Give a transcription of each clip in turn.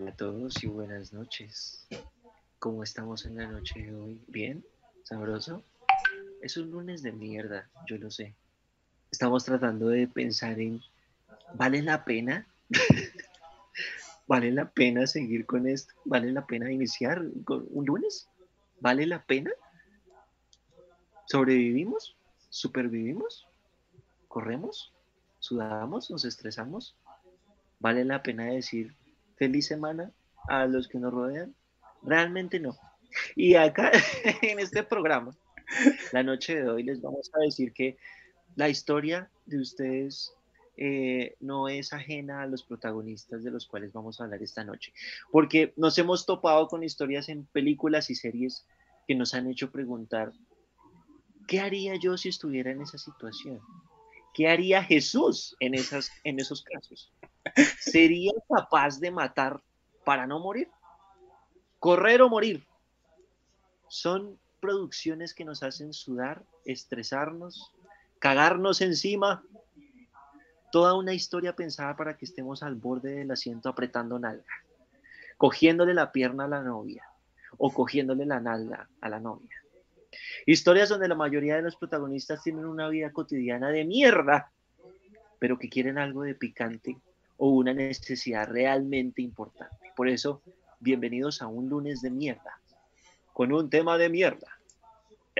Hola a todos y buenas noches. ¿Cómo estamos en la noche de hoy? ¿Bien? ¿Sabroso? Es un lunes de mierda, yo lo sé. Estamos tratando de pensar en, ¿vale la pena? ¿Vale la pena seguir con esto? ¿Vale la pena iniciar con un lunes? ¿Vale la pena? ¿Sobrevivimos? ¿Supervivimos? ¿Corremos? ¿Sudamos? ¿Nos estresamos? ¿Vale la pena decir feliz semana a los que nos rodean? Realmente no. Y acá en este programa, la noche de hoy, les vamos a decir que la historia de ustedes eh, no es ajena a los protagonistas de los cuales vamos a hablar esta noche, porque nos hemos topado con historias en películas y series que nos han hecho preguntar, ¿qué haría yo si estuviera en esa situación? ¿Qué haría Jesús en, esas, en esos casos? ¿Sería capaz de matar para no morir? ¿Correr o morir? Son producciones que nos hacen sudar, estresarnos, cagarnos encima. Toda una historia pensada para que estemos al borde del asiento apretando nalga, cogiéndole la pierna a la novia o cogiéndole la nalga a la novia. Historias donde la mayoría de los protagonistas tienen una vida cotidiana de mierda, pero que quieren algo de picante o una necesidad realmente importante. Por eso, bienvenidos a un lunes de mierda, con un tema de mierda,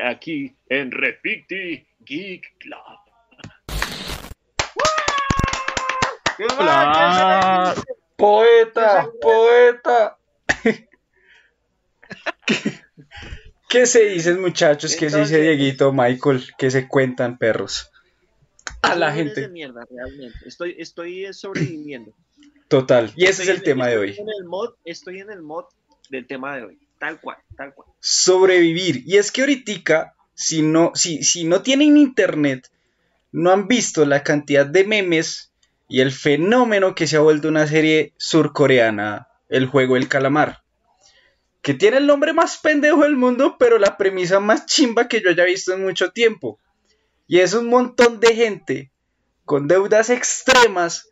aquí en Refiti Geek Club. Hola. Poeta, poeta. ¿Qué, se dicen muchachos? ¿Qué se dice Dieguito, Michael? ¿Qué se cuentan perros? A la gente. De mierda, realmente. Estoy, estoy sobreviviendo. Total. Y ese es el tema de hoy. En el mod, estoy en el mod del tema de hoy. Tal cual, tal cual. Sobrevivir. Y es que ahorita, si no, si, si no tienen internet, no han visto la cantidad de memes y el fenómeno que se ha vuelto una serie surcoreana, el juego El Calamar. Que tiene el nombre más pendejo del mundo, pero la premisa más chimba que yo haya visto en mucho tiempo. Y es un montón de gente con deudas extremas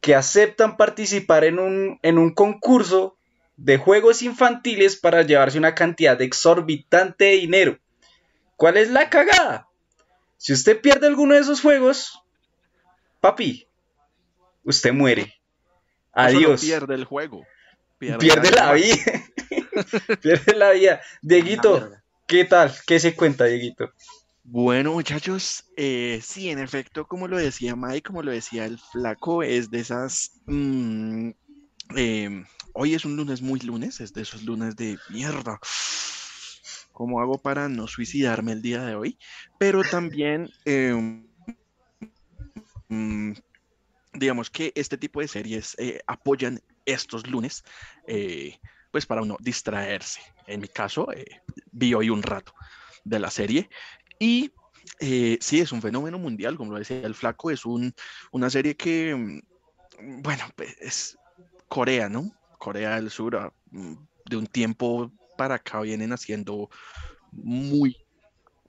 que aceptan participar en un, en un concurso de juegos infantiles para llevarse una cantidad exorbitante de dinero. ¿Cuál es la cagada? Si usted pierde alguno de esos juegos, papi, usted muere. Adiós. pierde el juego. Pierde, la, vida. pierde la vida. Dieguito, ¿qué tal? ¿Qué se cuenta, Dieguito? Bueno, muchachos, eh, sí, en efecto, como lo decía Mike, como lo decía el flaco, es de esas... Mm, em, hoy es un lunes muy lunes, es de esos lunes de mierda. ¿Cómo hago para no suicidarme el día de hoy? Pero también, em, mm, digamos que este tipo de series eh, apoyan estos lunes, eh, pues para uno distraerse. En mi caso, vi hoy un rato de la serie y eh, sí, es un fenómeno mundial, como lo decía el flaco, es un, una serie que, mm, bueno, pues, es Corea, ¿no? Corea del Sur, ah, mm, de un tiempo para acá vienen haciendo muy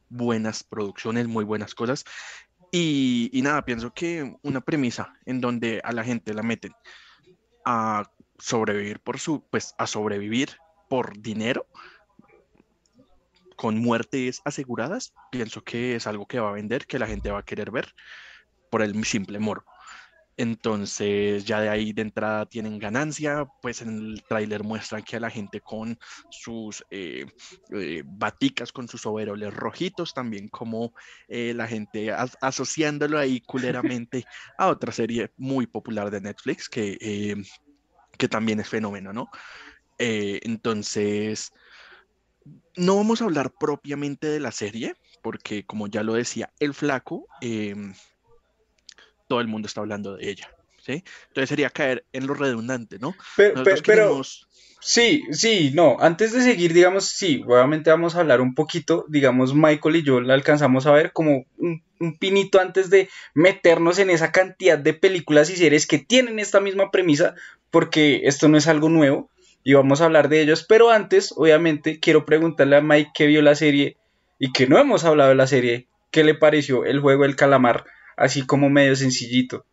buenas producciones, muy buenas cosas. Y, y, nada, pienso que una premisa en donde a la gente la meten a sobrevivir por su, pues a sobrevivir por dinero, con muertes aseguradas, pienso que es algo que va a vender, que la gente va a querer ver por el simple morbo. Entonces ya de ahí de entrada tienen ganancia, pues en el tráiler muestran que a la gente con sus eh, eh, baticas, con sus overoles rojitos, también como eh, la gente asociándolo ahí culeramente a otra serie muy popular de Netflix que, que también es fenómeno, ¿no? entonces, no vamos a hablar propiamente de la serie, porque como ya lo decía el flaco, em, todo el mundo está hablando de ella. ¿sí? Entonces sería caer en lo redundante, ¿no? Pero, sí, sí, no, antes de seguir, digamos, sí, obviamente vamos a hablar un poquito, digamos, Michael y yo la alcanzamos a ver como un, un pinito antes de meternos en esa cantidad de películas y series que tienen esta misma premisa, porque esto no es algo nuevo y vamos a hablar de ellos. Pero antes, obviamente, quiero preguntarle a Mike que vio la serie y que no hemos hablado de la serie. ¿Qué le pareció el juego del calamar? Así como medio sencillito.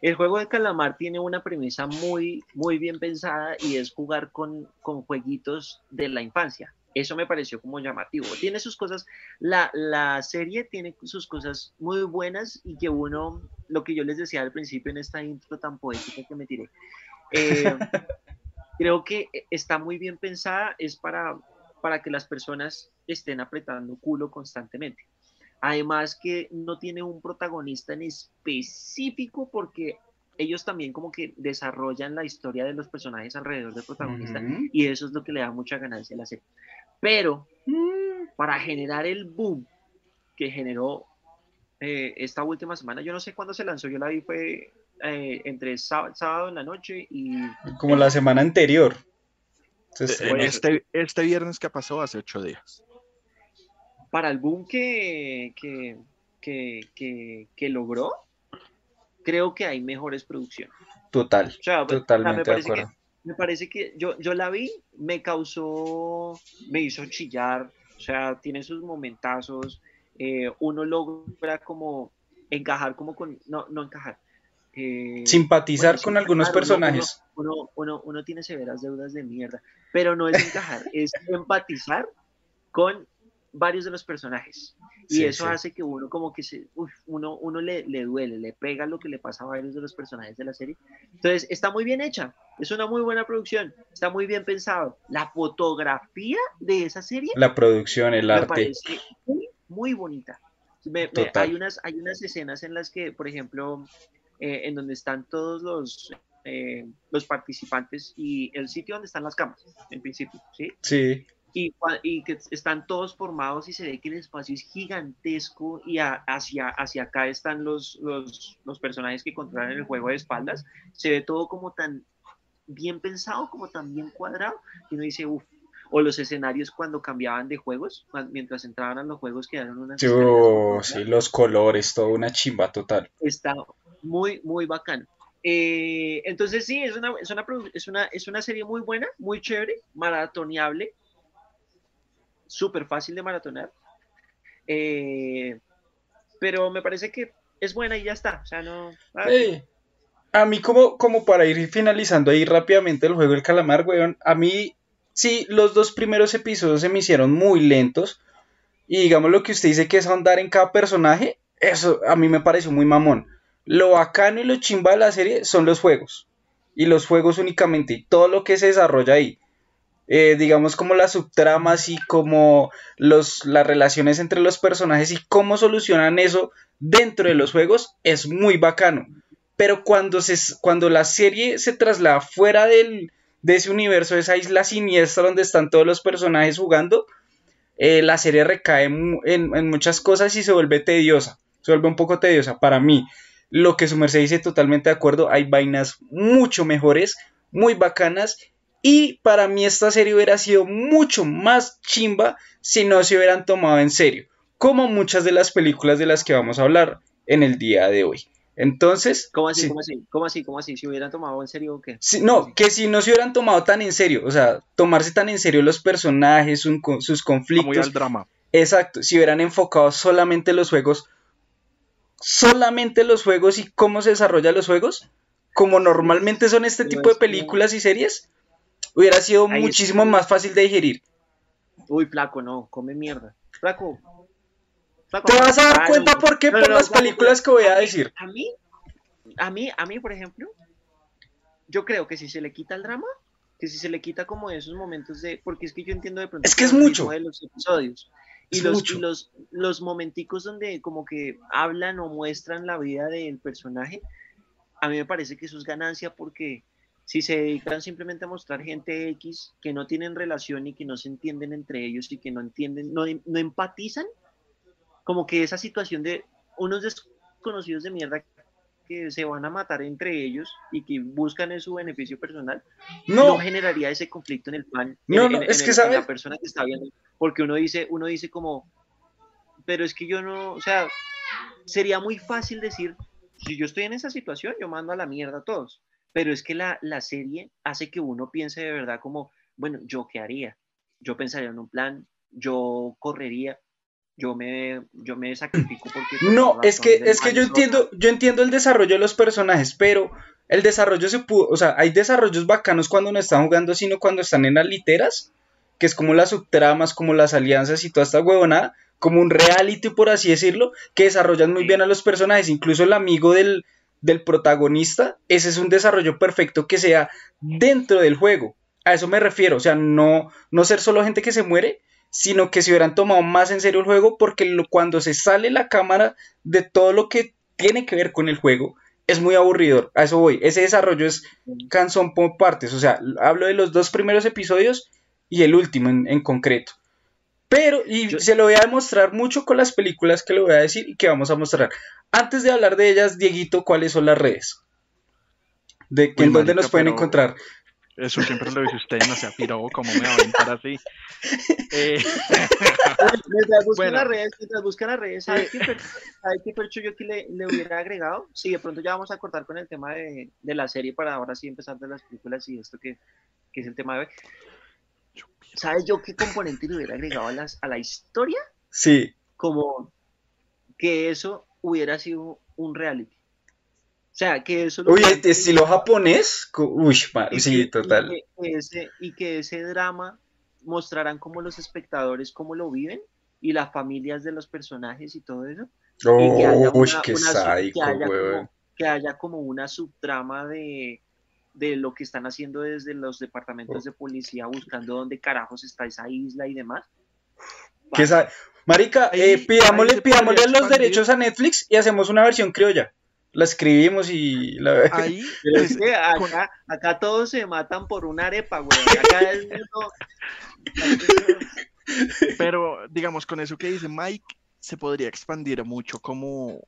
El juego de calamar tiene una premisa muy, muy bien pensada y es jugar con, con jueguitos de la infancia. Eso me pareció como llamativo. Tiene sus cosas, la, la, serie tiene sus cosas muy buenas y que uno, lo que yo les decía al principio en esta intro tan poética que me tiré, eh, creo que está muy bien pensada, es para, para que las personas estén apretando culo constantemente. Además que no tiene un protagonista en específico porque ellos también como que desarrollan la historia de los personajes alrededor del protagonista y eso es lo que le da mucha ganancia a la serie. Pero mm. para generar el boom que generó eh, esta última semana, yo no sé cuándo se lanzó, yo la vi fue eh, entre sábado, en la noche y... Como la semana anterior. este, este viernes que pasó hace ocho días. Para el boom que, que, que, que, logró, creo que hay mejores producciones. Total, totalmente de acuerdo me parece que yo, yo la vi, me causó, me hizo chillar, o sea, tiene sus momentazos, eh, uno logra como encajar como con, no, no encajar. Eh, simpatizar con algunos personajes. Uno, uno, uno, tiene severas deudas de mierda, pero no es encajar, es empatizar con varios de los personajes. Y eso hace que uno como que se, uno, uno le, le, duele, le pega lo que le pasa a varios de los personajes de la serie. Entonces, está muy bien hecha, es una muy buena producción, está muy bien pensado. La fotografía de esa serie. La producción, el me arte. Parece muy, muy bonita. hay, unas, hay unas escenas en las que, por ejemplo, eh, en donde están todos los, eh, los participantes y el sitio donde están las camas, en principio, ¿sí? Sí y, y, que están todos formados y se ve que el espacio es gigantesco y hacia, hacia acá están los, los, los, personajes que controlan el juego de espaldas. Se ve todo como tan bien pensado, como tan bien cuadrado, y uno dice, uff, o los escenarios cuando cambiaban de juegos, mientras entraban a los juegos quedaron unas... Oh, sí, los colores, todo una chimba total. Está muy, muy bacano. Eh, entonces sí, es una, es, una, es, una, es una serie muy buena, muy chévere, maratoneable, súper fácil de maratonar. Eh, pero me parece que es buena y ya está. O sea, no. A mí, como, como para ir finalizando ahí rápidamente el juego del calamar, weón, a mí sí, los dos primeros episodios se me hicieron muy lentos. Y digamos lo que usted dice que es ahondar en cada personaje, eso a mí me pareció muy mamón. Lo bacano y lo chimba de la serie son los juegos. Y los juegos únicamente, y todo lo que se desarrolla ahí. Eh, digamos, como las subtramas y como los, las relaciones entre los personajes y cómo solucionan eso dentro de los juegos es muy bacano. Pero cuando, se, cuando la serie se traslada fuera del, de ese universo, esa isla siniestra donde están todos los personajes jugando, eh, la serie recae en, en, muchas cosas y se vuelve tediosa. Se vuelve un poco tediosa para mí. Lo que su merced dice totalmente de acuerdo, hay vainas mucho mejores, muy bacanas y para mí esta serie hubiera sido mucho más chimba si no se hubieran tomado en serio, como muchas de las películas de las que vamos a hablar en el día de hoy. Entonces... ¿Cómo así? ¿Cómo así? ¿Cómo así? ¿Cómo así? ¿Si hubieran tomado en serio o qué? no, que si no se hubieran tomado tan en serio, o sea, tomarse tan en serio los personajes, sus conflictos. Muy al drama. Exacto, si hubieran enfocado solamente los juegos, solamente los juegos y cómo se desarrollan los juegos, como normalmente son este tipo de películas y series, hubiera sido muchísimo más fácil de digerir. Uy, flaco, no, come mierda. Flaco. Te vas a dar cuenta por qué, por las películas que voy a, decir. A mí, a mí, a mí, por ejemplo, yo creo que si se le quita el drama, que si se le quita como esos momentos de, porque es que yo entiendo de pronto es que es mucho de los episodios y, los, y los, los momenticos donde como que hablan o muestran la vida del personaje, a mí me parece que eso es ganancia porque si se dedican simplemente a mostrar gente X que no tienen relación y que no se entienden entre ellos y que no entienden, no, no empatizan, como que esa situación de unos desconocidos de mierda que se van a matar entre ellos y que buscan en su beneficio personal, no, generaría ese conflicto en el plan, no, no, es que la persona que está viendo, porque uno dice, uno dice como, pero es que yo no, o sea, sería muy fácil decir, si yo estoy en esa situación, yo mando a la mierda a todos pero es que la, la serie hace que uno piense de verdad como, bueno, ¿yo qué haría? Yo pensaría en un plan, yo correría, yo me, yo me sacrifico porque... por No, es que, es que yo entiendo, yo entiendo el desarrollo de los personajes, pero el desarrollo se pudo, o sea, hay desarrollos bacanos cuando no están jugando, sino cuando están en las literas, que es como las subtramas, como las alianzas y toda esta huevonada, como un reality, por así decirlo, que desarrollan muy Sí. bien a los personajes, incluso el amigo del, del protagonista, ese es un desarrollo perfecto que sea dentro del juego. A eso me refiero, o sea, no, no ser solo gente que se muere, sino que se hubieran tomado más en serio el juego, porque lo- cuando se sale la cámara de todo lo que tiene que ver con el juego, es muy aburridor. A eso voy. Ese desarrollo es cansón por partes. O sea, hablo de los dos primeros episodios y el último en, en concreto. Pero, y Yo- se lo voy a demostrar mucho con las películas que le voy a decir y que vamos a mostrar. Antes de hablar de ellas, Dieguito, ¿cuáles son las redes? De en dónde nos pueden pero- encontrar. Eso siempre lo dice usted, no sea piro, ¿cómo me va a aventar así? Eh, Mientras buscan Bueno. las redes, mientras buscan las redes, ¿sabe qué, Fer- sabe qué Fercho yo que le, le hubiera agregado? Sí, de pronto ya vamos a cortar con el tema de, de la serie para ahora sí empezar de las películas y esto que, que es el tema de hoy. ¿Sabes yo qué componente le hubiera agregado a, las, a la historia? Sí. Como que eso hubiera sido un reality. O sea, que eso... lo Uy, hubieran- este estilo japonés. Uy, sí, que- total. Y que, ese, y que ese drama mostraran como los espectadores cómo lo viven y las familias de los personajes y todo eso. y que haya Uy, una- qué una sádico, que haya como, que haya como una subtrama de, de lo que están haciendo desde los departamentos de policía buscando dónde carajos está esa isla y demás. ¿Qué sa- Marica, eh, pidámosle, pidámosle los derechos a Netflix y hacemos una versión criolla. La escribimos y la... ahí, Pero pues, es que acá, acá todos se matan por una arepa, güey. Acá el mundo- pero digamos, con eso que dice Mike, se podría expandir mucho como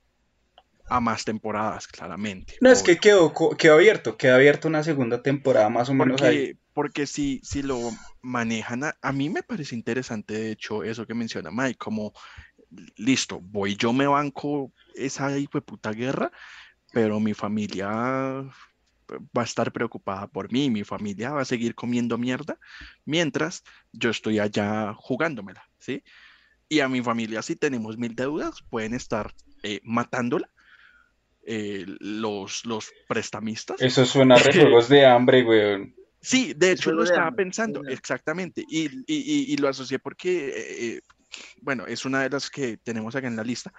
a más temporadas, claramente. No, es que quedó, quedó abierto, quedó abierto una segunda temporada más o menos ahí. Porque, porque si, si lo manejan, a, a mí me parece interesante, de hecho, eso que menciona Mike, como, listo, voy, yo me banco esa hijo de puta guerra, pero mi familia va a estar preocupada por mí, mi familia va a seguir comiendo mierda, mientras yo estoy allá jugándomela, ¿sí? Y a mi familia, si tenemos mil deudas, pueden estar eh, matándola. eh, los, los prestamistas Eso suena a rejuegos de hambre, weón. Sí, de hecho lo estaba pensando, exactamente, y, y- y- y lo asocié porque, eh, bueno, es una de las que tenemos acá en la lista,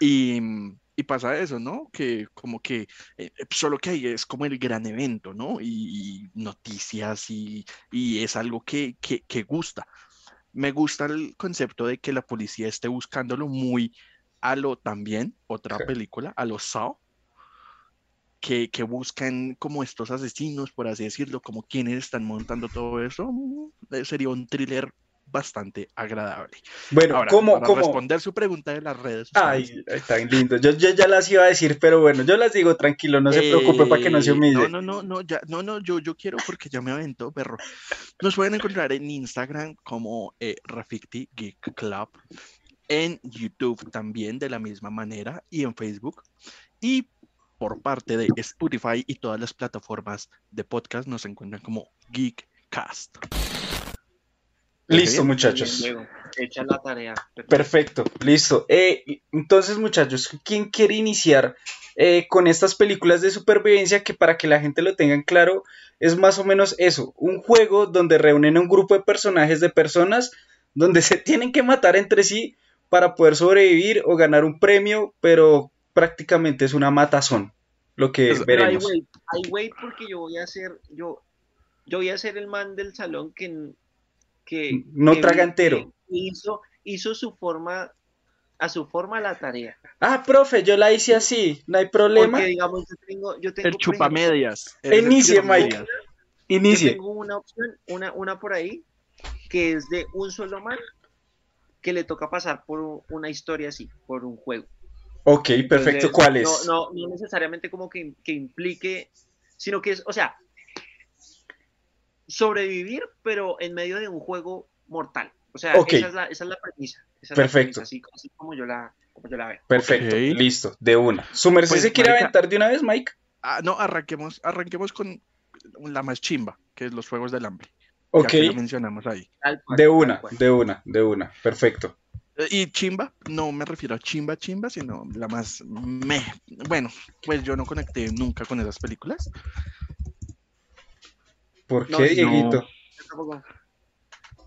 y, mm, y pasa eso, ¿no? Que como que eh, solo que ahí es como el gran evento, ¿no? Y, y noticias y, y es algo que, que, que gusta. Me gusta el concepto de que la policía esté buscándolo muy a lo también, otra película, a lo Saw, que, que buscan como estos asesinos, por así decirlo, como quienes están montando todo eso, mm, eh, sería un thriller bastante agradable. Bueno, Ahora, ¿cómo, para cómo? responder su pregunta de las redes sociales, Ay, está lindo. Yo, yo ya las iba a decir, pero bueno, yo las digo tranquilo, no se preocupe para que no se eh, humille. No, no, no, no, ya, no, no, yo, yo quiero porque ya me aventó, perro. Nos pueden encontrar en Instagram como eh, Rafiki Geek Club, en YouTube también de la misma manera y en Facebook. Y por parte de Spotify y todas las plataformas de podcast nos encuentran como Geekcast. Listo, bien. muchachos. Luego, echa la tarea. Perfecto, listo. Eh, entonces, muchachos, ¿quién quiere iniciar eh, con estas películas de supervivencia que para que la gente lo tengan claro es más o menos eso, un juego donde reúnen a un grupo de personajes de personas donde se tienen que matar entre sí para poder sobrevivir o ganar un premio, pero prácticamente es una matazón lo que Pero ahí, veremos. ahí, güey, porque yo voy a ser, yo, yo voy a ser el man del salón que, que No que traga entero. hizo, hizo su forma, a su forma la tarea. Ah, profe, yo la hice así, no hay problema. Porque digamos, yo tengo, yo tengo El chupamedias. Inicie, Mike. Yo Inicie. tengo una opción, una, una por ahí, que es de un solo man que le toca pasar por una historia así, por un juego. Ok, perfecto. Entonces, ¿Cuál no- es? No, no, necesariamente como que, que implique, sino que es, o sea, sobrevivir, pero en medio de un juego mortal. O sea, esa, es la, esa es la premisa. esa es la Perfecto. premisa, así, así como, yo la, como yo la veo. Perfecto, listo, de una. ¿Su merced Pues, se quiere marica- aventar de una vez, Mike? Ah, no, arranquemos, arranquemos con la más chimba, que es los Juegos del Hambre. Ok, Ya que la mencionamos ahí. Cual, de una, de una, de una. Perfecto. Eh, Y chimba, no me refiero a chimba chimba, sino la más me. Bueno, pues yo no conecté nunca con esas películas. ¿Por qué, no. Dieguito? Yo.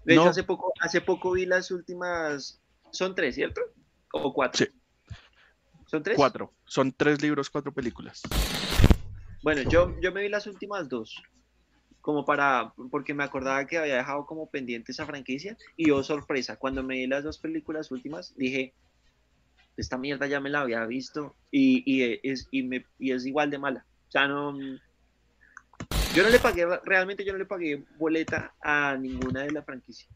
De hecho, No. hace poco, hace poco vi las últimas. Son tres, ¿cierto? ¿O cuatro? Sí. ¿Son tres? Cuatro. Son tres libros, cuatro películas. Bueno, yo, yo me vi las últimas dos. Como para. Porque me acordaba que había dejado como pendiente esa franquicia. Y oh, sorpresa. Cuando me vi las dos películas últimas, dije. Esta mierda ya me la había visto. Y, y es, y, me, y es igual de mala. O sea, no. Yo no le pagué, realmente yo no le pagué boleta a ninguna de la franquicia.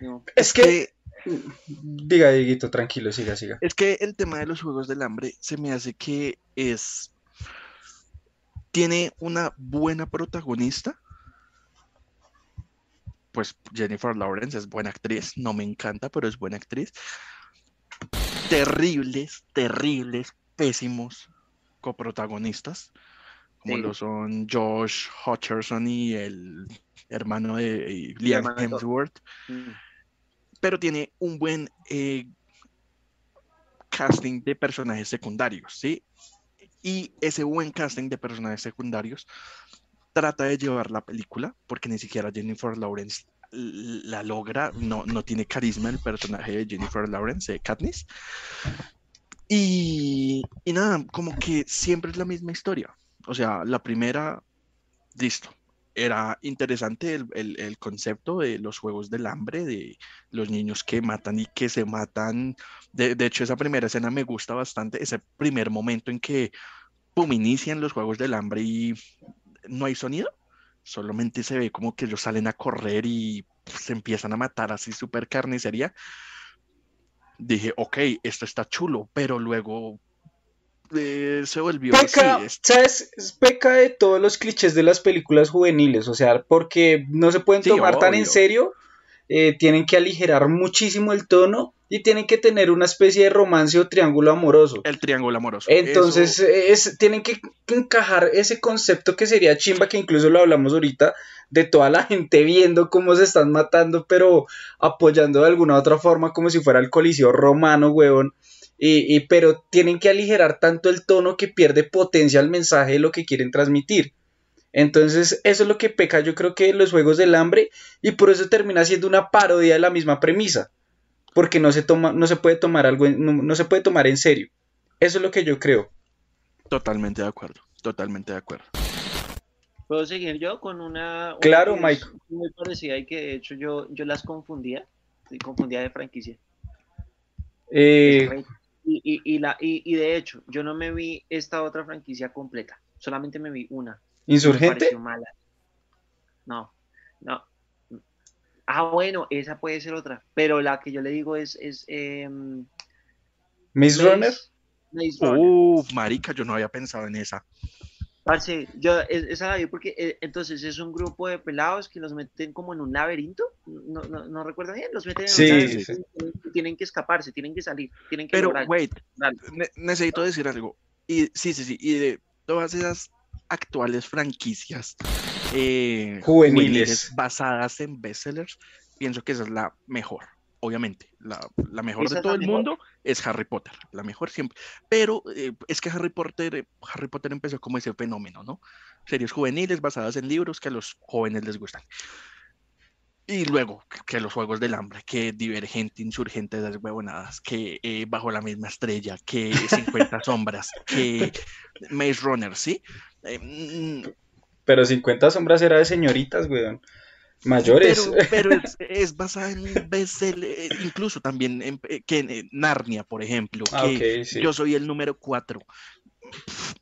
No. Es que... Diga, Dieguito, tranquilo, siga, siga. Es que el tema de los juegos del hambre se me hace que es. Tiene una buena protagonista. Pues Jennifer Lawrence es buena actriz. No me encanta, pero es buena actriz. Terribles, terribles, pésimos coprotagonistas. Como Sí. lo son Josh Hutcherson y el hermano de Liam de. Hemsworth Mm. pero tiene un buen eh, casting de personajes secundarios, ¿sí? Y ese buen casting de personajes secundarios trata de llevar la película, porque ni siquiera Jennifer Lawrence la logra, no, no tiene carisma el personaje de Jennifer Lawrence, eh, Katniss. Y, y nada, como que siempre es la misma historia. O sea, la primera, listo. Era interesante el, el- el concepto de los juegos del hambre, de los niños que matan y que se matan. De, de hecho, esa primera escena me gusta bastante, ese primer momento en que, pum, inician los juegos del hambre y no hay sonido, solamente se ve como que ellos salen a correr y pf, se empiezan a matar así súper carnicería. Dije, ok, esto está chulo, pero luego eh, se volvió Peca, así, es- ¿sabes? Es Peca de todos los clichés de las películas juveniles, o sea, porque no se pueden Sí, tomar tan en serio, eh, tienen que aligerar muchísimo el tono y tienen que tener una especie de romance o triángulo amoroso. el triángulo amoroso. Entonces, es, tienen que encajar ese concepto que sería chimba, que incluso lo hablamos ahorita, de toda la gente viendo cómo se están matando, pero apoyando de alguna u otra forma como si fuera el coliseo romano, huevón. Y, y- pero tienen que aligerar tanto el tono que pierde potencia el mensaje de lo que quieren transmitir. Entonces, eso es lo que peca, yo creo que los Juegos del Hambre, y por eso termina siendo una parodia de la misma premisa. Porque no se toma, no se puede tomar algo, en- no- no se puede tomar en serio. Eso es lo que yo creo. Totalmente de acuerdo, totalmente de acuerdo. ¿Puedo seguir yo con una, una Claro, que Mike. muy parecida y que de hecho yo, yo las confundía, confundía de franquicia. Eh, Y, y, y, la, y, y de hecho, yo no me vi esta otra franquicia completa, solamente me vi una. ¿Insurgente? pareció mala. No, no. Ah, bueno, esa puede ser otra, pero la que yo le digo es, es em, ¿Miss Runner? Maze Runner. Uf, marica, yo no había pensado en esa. Parce, yo es- esa la vi porque eh, entonces es un grupo de pelados que los meten como en un laberinto, no, no, no recuerdo bien, los meten en Sí, un laberinto sí. tienen, tienen que escaparse, tienen que salir, tienen que Pero, lograr. wait, ne- necesito decir algo. Y sí, sí, sí. Y de todas esas actuales franquicias eh, Juveniles. basadas en bestsellers, pienso que esa es la mejor. Obviamente, la, la mejor Esa de es todo el mejor. mundo es Harry Potter, la mejor siempre. Pero eh, es que Harry Potter, Harry Potter empezó como ese fenómeno, ¿no? Series juveniles basadas en libros que a los jóvenes les gustan. Y luego, que los Juegos del Hambre, que Divergente, Insurgente las Huevonadas, que eh, Bajo la misma estrella, que 50 sombras, que Maze Runner, ¿sí? Mm, Pero 50 sombras era de señoritas, weón. Mayores. Pero, pero es, es basada en bestseller, incluso también en, eh, que en, eh, Narnia, por ejemplo, Ah, que ok, sí. yo soy el número 4.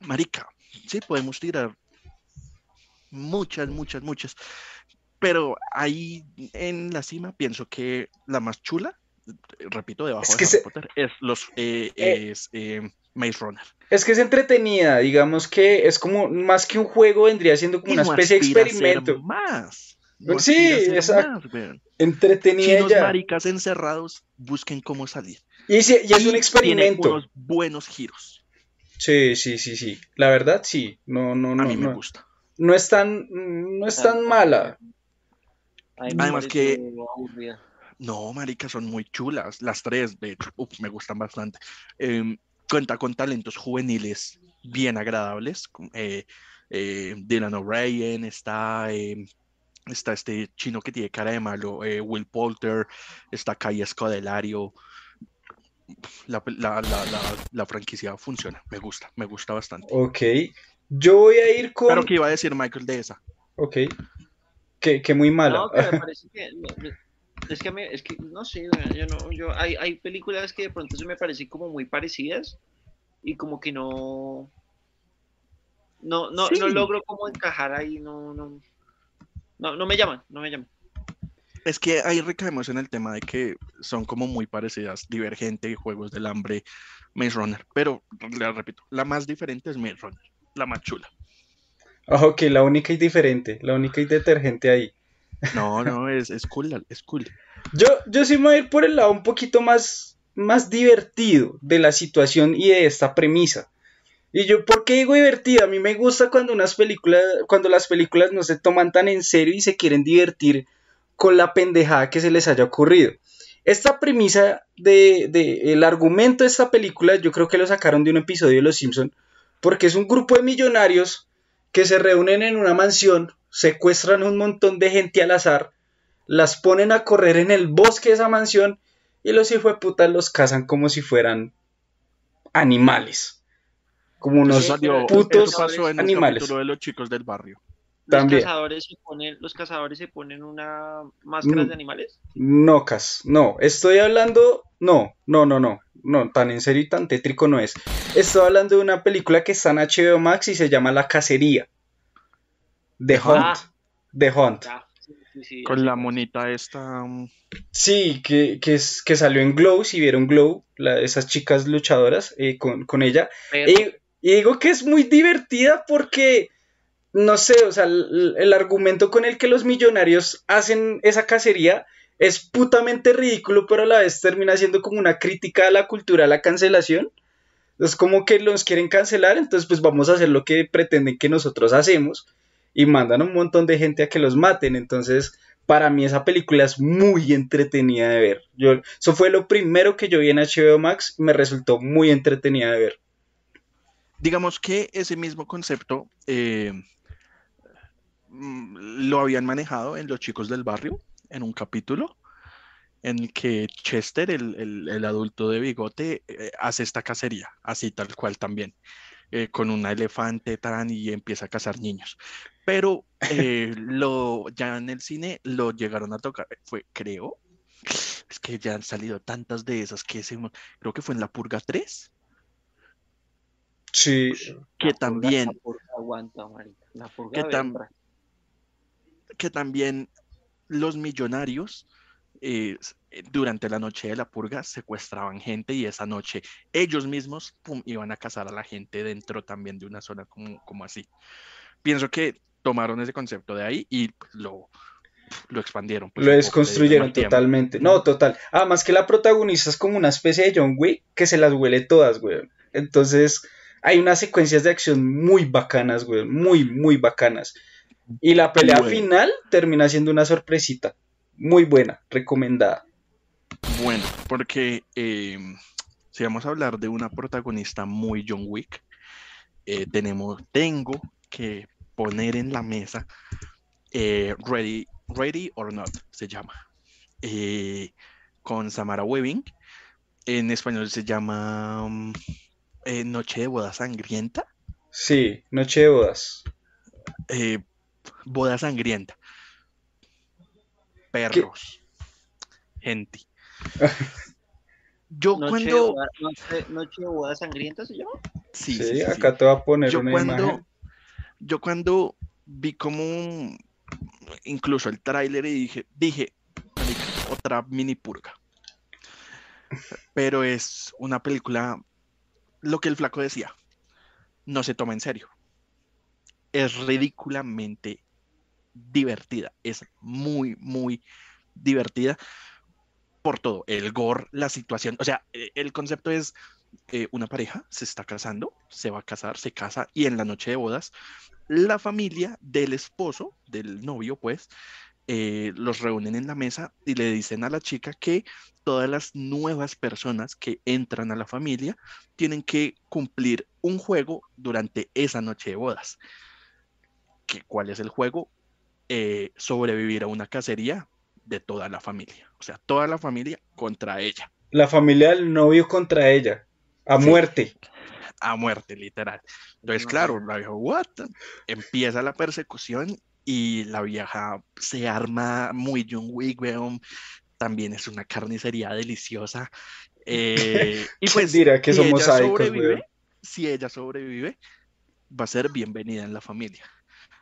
Marica, sí, podemos tirar muchas, muchas, muchas. Pero ahí en la cima pienso que la más chula, eh, repito, debajo Es de Harry se- Potter, es los eh, Eh. es eh, Maze Runner. Es que es entretenida, digamos que es como, más que un juego, vendría siendo como Y una no especie de experimento. Más. Sí, a exacto. Entretenida Chinos ya. maricas encerrados busquen cómo salir. Y, es un tiene experimento. unos buenos giros. Sí, sí, sí, sí. La verdad, sí. No, no, A no. mí me gusta. no es tan, no es tan mala. A mí me Además que-. No, marica, son muy chulas. Las tres, de hecho, uf, me gustan bastante. Em, cuenta con talentos juveniles bien agradables. eh, eh, Dylan O'Brien, está, em, está este chino que tiene cara de malo, eh, Will Poulter, está Kai Escodelario. La, la- la- la- la franquicia funciona, me gusta, me gusta bastante. Ok. Yo voy a ir con. Pero ¿qué iba a decir Michael de esa? Ok. Que, que muy mala. No, que me parece que. me- me- Es que, me, es que no sé, yo no, yo, hay, hay películas que de pronto se me parecen como muy parecidas y como que no. No, no, no Sí. logro como encajar ahí, no, no. No, no me llaman, no me llaman. Es que ahí recaemos en el tema de que son como muy parecidas, Divergente, Juegos del Hambre, Maze Runner, pero le repito, la más diferente es Maze Runner, la más chula. Ok, la única y diferente. La única y detergente ahí. No, no, es, es cool, es cool. Yo, yo sí me voy a ir por el lado un poquito más, más divertido de la situación y de esta premisa. Y yo, ¿por qué digo divertido? A mí me gusta cuando unas películas, cuando las películas no se toman tan en serio y se quieren divertir con la pendejada que se les haya ocurrido. Esta premisa de, de- el argumento de esta película, yo creo que lo sacaron de un episodio de Los Simpson, porque es un grupo de millonarios que se reúnen en una mansión, secuestran un montón de gente al azar, las ponen a correr en el bosque de esa mansión y los hijueputas los cazan como si fueran animales. Como unos Eso salió- putos eso pasó en animales. de los chicos del barrio. Los También. cazadores se ponen, los cazadores se ponen una máscaras Mm. de animales. Nocas, no, estoy hablando, no, no, no, no, no, tan en serio y tan tétrico no es. Estoy hablando de una película que está en HBO Max y se llama La Cacería. The Hunt. Ah. The Hunt. Ya, sí, sí, sí, Con la monita esta. mm, Sí, que, que, es, que salió en Glow, si vieron Glow, la- esas chicas luchadoras eh, con, con ella. Pero- Y, y digo que es muy divertida porque, no sé, o sea, el, argumento con el que los millonarios hacen esa cacería es putamente ridículo, pero a la vez termina siendo como una crítica a la cultura, a la cancelación. Es como que los quieren cancelar, entonces pues vamos a hacer lo que pretenden que nosotros hacemos y mandan a un montón de gente a que los maten. Entonces, para mí esa película es muy entretenida de ver. Yo, eso fue lo primero que yo vi en HBO Max y me resultó muy entretenida de ver. Digamos que ese mismo concepto eh, mm, lo habían manejado en Los Chicos del Barrio, en un capítulo, en el que Chester, el, el- el adulto de bigote, eh, hace esta cacería, así tal cual también, eh, con una elefante tan y empieza a cazar niños. Pero eh, lo, ya en el cine lo llegaron a tocar, fue, creo, es que ya han salido tantas de esas que se, creo que fue en La Purga 3, Sí, que La purga- también La purga aguanta, marica. La purga ¿Qué tan- vembra. que también los millonarios eh, durante la noche de la purga secuestraban gente y esa noche ellos mismos pum, iban a cazar a la gente dentro también de una zona como, como así. Pienso que tomaron ese concepto de ahí y pues, lo, lo expandieron. pues, lo desconstruyeron totalmente. No, total. Además que la protagonista es como una especie de John Wick que se las huele todas, güey. Entonces, hay unas secuencias de acción muy bacanas, güey. Muy, muy bacanas. Y la pelea Bueno. final termina siendo una sorpresita. Muy buena, recomendada. Bueno, porque eh, si vamos a hablar de una protagonista muy John Wick, eh, tenemos, tengo que poner en la mesa eh, Ready, Ready or Not, se llama, con Samara Webbing. En español se llama mm, eh, Noche de Boda Sangrienta. Sí, Noche de Bodas. eh, boda Sangrienta. Perros. Gente. Yo Noche, cuando... de boda, noche, noche de boda sangrienta se llama. Sí, Sí, sí, sí, sí. acá te voy a poner yo una cuando, imagen. yo cuando vi como incluso el tráiler y dije, dije, "Marica, otra mini purga. Pero es una película, lo que el flaco decía, no se toma en serio. Es ridículamente divertida, es muy, muy divertida por todo, el gore, la situación, o sea, eh, el concepto es eh, una pareja se está casando, se va a casar, se casa y en la noche de bodas la familia del esposo, del novio, pues, eh, los reúnen en la mesa y le dicen a la chica que todas las nuevas personas que entran a la familia tienen que cumplir un juego durante esa noche de bodas. ¿Qué, ¿Cuál es el juego? Eh, sobrevivir a una cacería de toda la familia. O sea, toda la familia contra ella. La familia del novio contra ella. A Sí. muerte. A muerte, literal. Entonces, No. claro, la vieja, ¿what? Empieza la persecución y la vieja se arma muy John Wick, weón. También es una carnicería deliciosa. Eh, y ¿Quién pues, dirá que si somos ella sobrevive, weón? si ella sobrevive, va a ser bienvenida en la familia.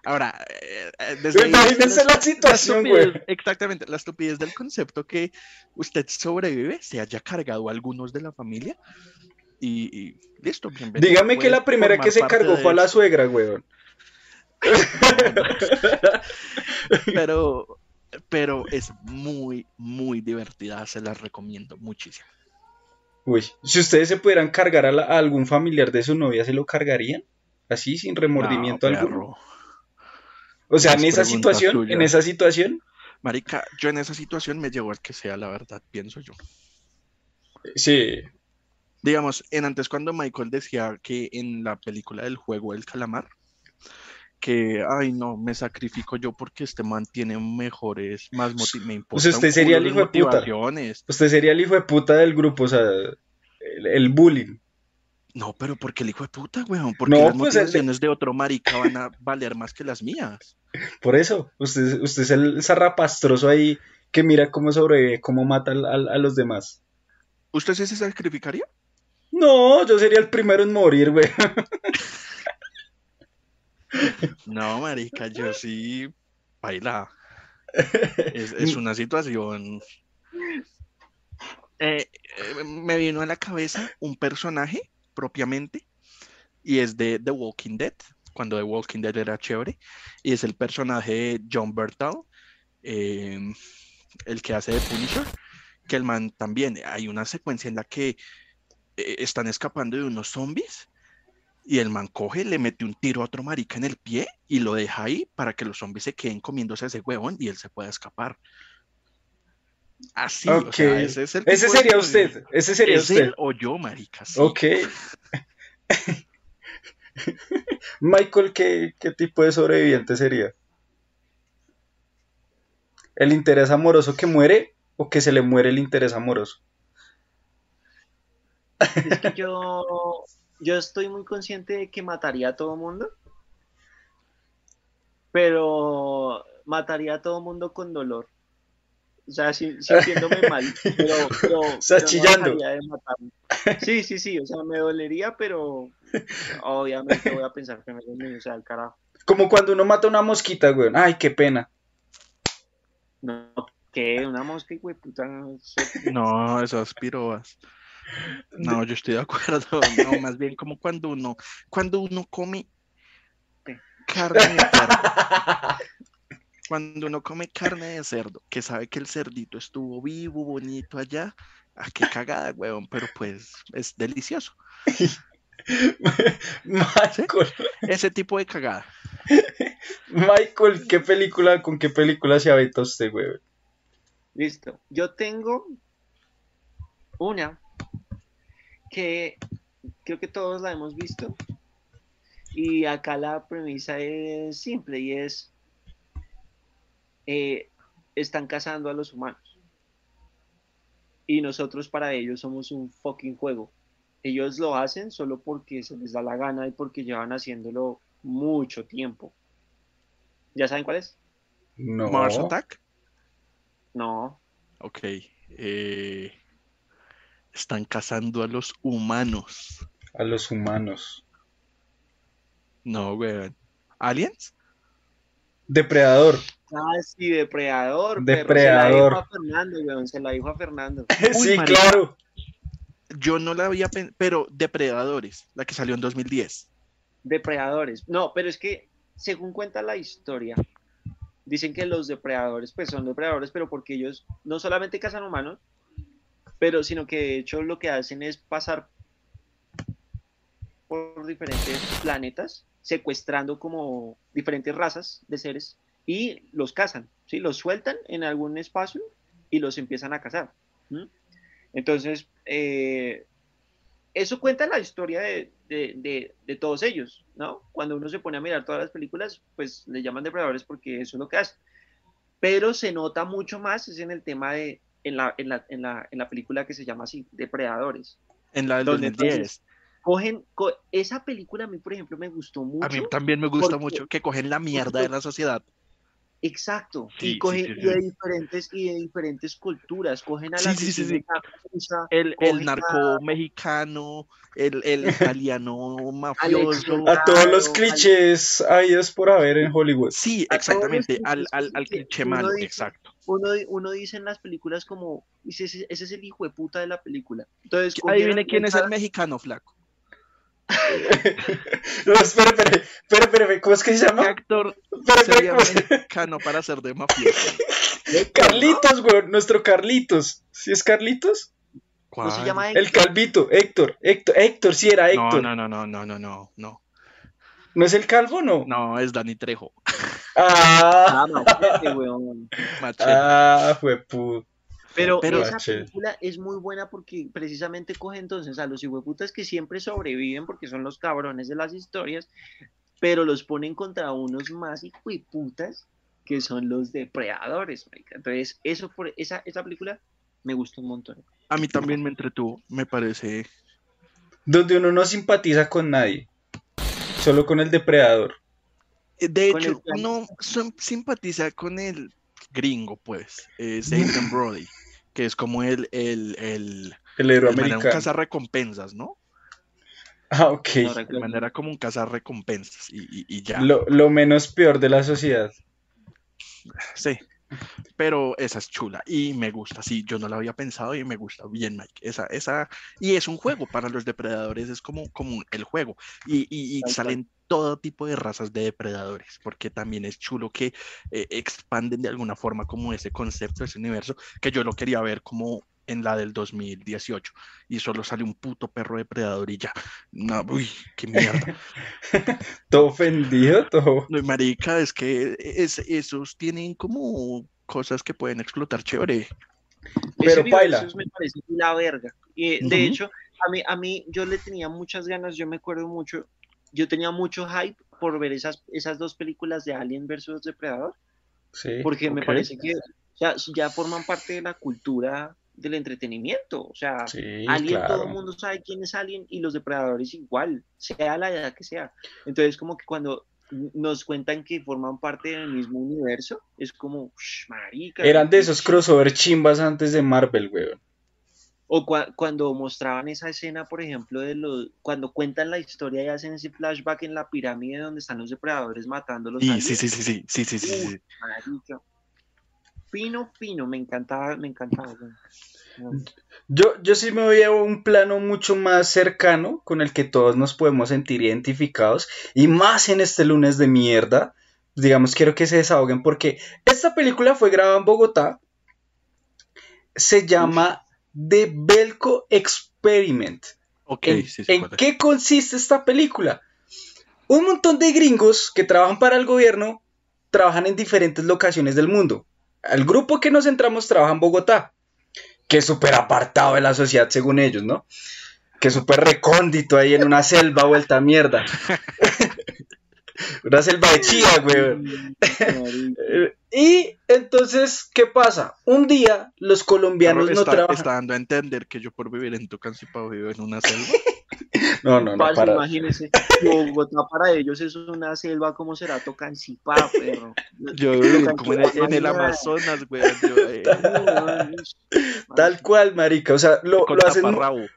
Ahora, eh, eh, desde Imagínense la situación, güey. Exactamente, la estupidez del concepto que usted sobrevive, se haya cargado a algunos de la familia y, y listo, bienvenido. Dígame que la primera que se cargó fue a la suegra, weón. Pero, pero es muy, muy divertida, se la recomiendo muchísimo. Uy, si ustedes se pudieran cargar a, la- a algún familiar de su novia, ¿se lo cargarían? Así, sin remordimiento No, alguno. O sea, en Es esa situación, en esa situación, Marica, yo en esa situación me llevo al que sea, la verdad, pienso yo. sí. Digamos, en antes cuando Michael decía que en la película del juego del calamar, que, ay, no, me sacrifico yo porque este man tiene mejores, más motivos, me importa usted un sería el hijo de puta. Usted sería el hijo de puta del grupo, o sea, el, el bullying. No, pero porque el hijo de puta, weón, porque No, las pues, el de- motivaciones de otro marica van a valer más que las mías. Por eso, usted, usted es el zarrapastroso ahí que mira cómo sobrevive, cómo mata al- al- a los demás. ¿Usted sí se sacrificaría? No, yo sería el primero en morir, güey. No, marica, yo sí baila. Es, es una situación. Eh, eh, me vino a la cabeza un personaje propiamente y es de The Walking Dead, cuando The Walking Dead era chévere, y es el personaje de John Bertal, eh, el que hace de Punisher, que el man también, hay una secuencia en la que eh, están escapando de unos zombies y el man coge, le mete un tiro a otro marica en el pie y lo deja ahí para que los zombies se queden comiéndose a ese huevón y él se pueda escapar. Así, o Ok. sea, ese es el Ese de sería usted, ese sería ¿Es usted. él o yo, marica? sí. Ok. Michael, ¿qué, qué tipo de sobreviviente sería? ¿El interés amoroso que muere o que se le muere el interés amoroso? Es que yo, yo estoy muy consciente de que mataría a todo mundo, pero mataría a todo mundo con dolor. O sea, si- sintiéndome mal, pero, pero, O sea, pero no chillando. dejaría de matarme. Sí, sí, sí, o sea, me dolería, pero obviamente voy a pensar que me duele, o sea, el carajo. Como cuando uno mata una mosquita, güey. Ay, qué pena. No, ¿qué? Una mosca, güey, puta. no sé. No, esas pirobas. No, yo estoy de acuerdo. No, más bien como cuando uno, cuando uno come carne de cerdo. Cuando uno come carne de cerdo, que sabe que el cerdito estuvo vivo, bonito allá. Ah, qué cagada, huevón, pero pues es delicioso. Michael, Ese tipo de cagada. Michael, ¿qué película, con qué película se aventa usted, güey? Listo. Yo tengo una que creo que todos la hemos visto. Y acá la premisa es simple y es, eh, están cazando a los humanos. Y nosotros para ellos somos un fucking juego. Ellos lo hacen solo porque se les da la gana y porque llevan haciéndolo mucho tiempo. ¿Ya saben cuál es? No. Mars Attack. No. Ok. eh, están cazando a los humanos. A los humanos. No, weón. ¿Aliens? Depredador. Ah, sí, depredador. Depredador. Perro. Se la dijo a Fernando, weón. Se la dijo a Fernando. sí, claro. Yo no la había pensado, pero Depredadores, la que salió en 2010. Depredadores. No, pero es que, según cuenta la historia, dicen que los depredadores, pues son depredadores, pero porque ellos no solamente cazan humanos, pero sino que de hecho lo que hacen es pasar por diferentes planetas, secuestrando como diferentes razas de seres y los cazan, ¿sí? Los sueltan en algún espacio y los empiezan a cazar. Entonces, eh, eso cuenta la historia de, de, todos ellos, ¿no? Cuando uno se pone a mirar todas las películas, pues le llaman depredadores porque eso es lo que hacen. Pero se nota mucho más es en el tema de, en la, en la, en la, en la película que se llama así, Depredadores. En la del 2010. Cogen, esa película a mí, por ejemplo, me gustó mucho. A mí también me gusta mucho que cogen la mierda de la sociedad Exacto. y, cogen, de diferentes, y de diferentes culturas. Cogen a la el, el narco mexicano, el, el italiano mafioso. A todos los clichés habidos por haber en Hollywood. Sí, exactamente. Al, al, al, cliché malo, exacto. Uno, uno, dice en las películas como, ese, ese es el hijo de puta de la película. Entonces, viene quién es el mexicano, flaco. no, espera, espera, espera, espera, ¿cómo es que se llama? ¿Qué actor sería mexicano para ser de mafioso? Carlitos, güey, nuestro Carlitos. ¿Sí es Carlitos? ¿Cómo se llama Héctor? El Calvito, Héctor, Héctor, Héctor, sí era Héctor. No, no, no, no, no, no, no. ¿No es el calvo, no? No, es Dani Trejo. Ah, ah machete, weón. Machete. Ah, fue puto. Pero, esa película es muy buena porque precisamente coge entonces a los hijueputas que siempre sobreviven porque son los cabrones de las historias, pero los ponen contra unos más hijueputas que son los depredadores. Entonces, eso por esa, esa película me gustó un montón. A mí también me entretuvo, me parece. Donde uno no simpatiza con nadie, solo con el depredador. Eh, de hecho, uno simpatiza con el gringo, pues, es Brody, que es como el, el, el, el héroe americano. Un cazar recompensas, ¿no? Ah, ok. De manera como un cazar recompensas y, y, ya. Lo, lo, menos peor de la sociedad. Sí, pero esa es chula y me gusta, sí, yo no la había pensado y me gusta bien, Mike. Esa, esa, y es un juego para los depredadores, es como, como el juego. Y, y, y salen todo tipo de razas de depredadores, porque también es chulo que eh, expanden de alguna forma como ese concepto, ese universo, que yo lo quería ver como en la del 2018 y solo sale un puto perro depredador y ya. No, uy, qué mierda. todo ofendido, todo. No, marica, es que es, esos tienen como cosas que pueden explotar chévere. Pero baila. me parece la verga. Y de hecho, a mí, a mí yo le tenía muchas ganas, yo me acuerdo mucho, yo tenía mucho hype por ver esas, esas dos películas de Alien versus Depredador. Sí, porque me parece que ya, ya forman parte de la cultura del entretenimiento. O sea, Alien, todo el mundo sabe quién es Alien y los depredadores igual, sea la edad que sea. Entonces, como que cuando nos cuentan que forman parte del mismo universo, es como, marica. Eran de esos crossover chimbas antes de Marvel, weón. O cuando mostraban esa escena, por ejemplo, de los cuando cuentan la historia y hacen ese flashback en la pirámide donde están los depredadores matando los sí, sí, sí, sí, sí, sí, sí, sí, Fino, fino, me encantaba, me encantaba. Yo, yo sí me voy a un plano mucho más cercano con el que todos nos podemos sentir identificados y más en este lunes de mierda. Digamos, quiero que se desahoguen porque esta película fue grabada en Bogotá. Se llama The Belco Experiment. Okay, ¿En, qué consiste esta película? Un montón de gringos que trabajan para el gobierno trabajan en diferentes locaciones del mundo. El grupo que nos centramos trabaja en Bogotá que es súper apartado de la sociedad según ellos, ¿no? Que es súper recóndito ahí en una selva vuelta a mierda. una selva de chía, güey. y entonces, ¿qué pasa? Un día los colombianos no trabajan. Está dando a entender que yo por vivir en tu Tucancipá vivo en una selva. No, no, no. para... Imagínense, Bogotá para ellos es una selva, ¿cómo será Tocancipá, perro? Yo vivo como en, el Amazonas, güey. Eh. Tal cual, marica. O sea, lo, lo, hacen,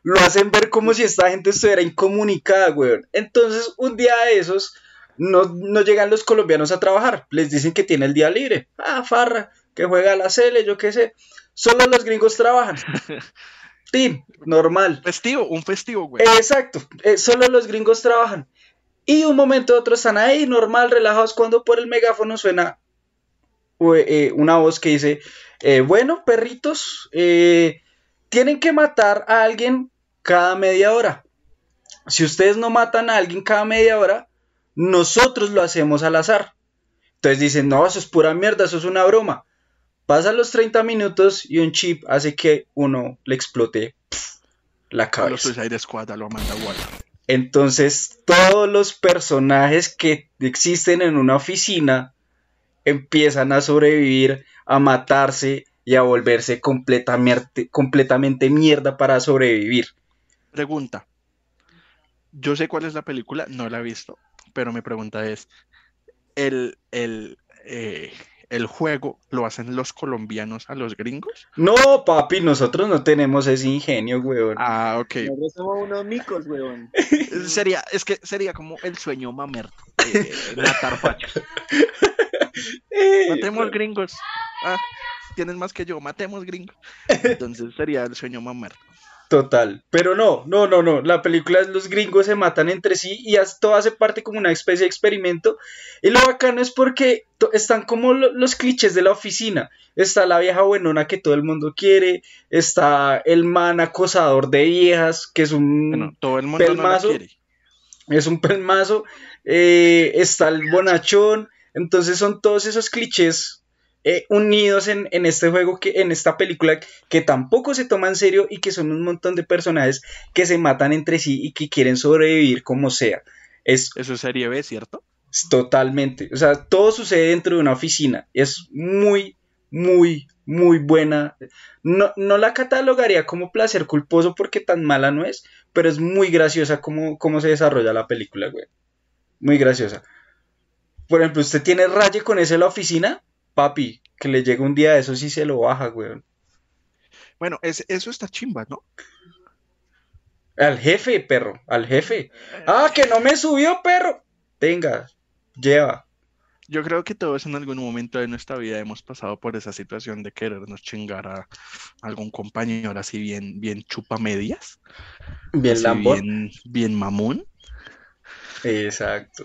lo hacen ver como si esta gente estuviera incomunicada, güey. Entonces, un día de esos, no, no llegan los colombianos a trabajar. Les dicen que tiene el día libre. Ah, farra, que juega a la cele, yo qué sé. Solo los gringos trabajan. normal. Festivo, un festivo, güey. Exacto, eh, solo los gringos trabajan. Y un momento otro están ahí, normal, relajados, cuando por el megáfono suena eh, una voz que dice, eh, bueno, perritos, tienen que matar a alguien cada media hora. Si ustedes no matan a alguien cada media hora, nosotros lo hacemos al azar. Entonces dicen, no, eso es pura mierda, eso es una broma. Pasan los 30 minutos y un chip hace que uno le explote la cabeza. Entonces todos los personajes que existen en una oficina empiezan a sobrevivir, a matarse y a volverse completamente, completamente mierda para sobrevivir. Pregunta. Yo sé cuál es la película, no la he visto, pero mi pregunta es, ¿el, el, eh, el juego lo hacen los colombianos a los gringos? No, papi, nosotros no tenemos ese ingenio, weón. Ah, ok. Nosotros somos unos micos, weón. Sería, es que sería como el sueño mamerto, eh, matar fachos. Eh, Matemos gringos. Ah, tienen más que yo, matemos gringos. Entonces sería el sueño mamerto. Total, pero no, no, no, no, la película es los gringos se matan entre sí y todo hace parte como una especie de experimento. Y lo bacano es porque están como lo- los clichés de la oficina, está la vieja buenona que todo el mundo quiere, está el man acosador de viejas que es un, Bueno, todo el mundo no la pelmazo. quiere. es un pelmazo, eh, está el bonachón, entonces son todos esos clichés eh, unidos en, en este juego, que, en esta película, que tampoco se toma en serio y que son un montón de personajes que se matan entre sí y que quieren sobrevivir como sea. Es Eso es serie B, ¿cierto? totalmente, o sea, todo sucede dentro de una oficina, es muy, muy, muy buena. No, no la catalogaría como placer culposo porque tan mala no es, pero es muy graciosa como, como se desarrolla la película, güey. Muy graciosa. Por ejemplo, usted tiene raye con ese en la oficina, papi, que le llega un día de eso sí se lo baja, güey. Bueno, es, eso está chimba, ¿no? Al jefe, perro, al jefe. Ah, que no me subió, perro. Venga, lleva. Yo creo que todos en algún momento de nuestra vida hemos pasado por esa situación de querernos chingar a algún compañero así bien, bien chupa medias, Bien Lambo. bien, bien mamón. Exacto.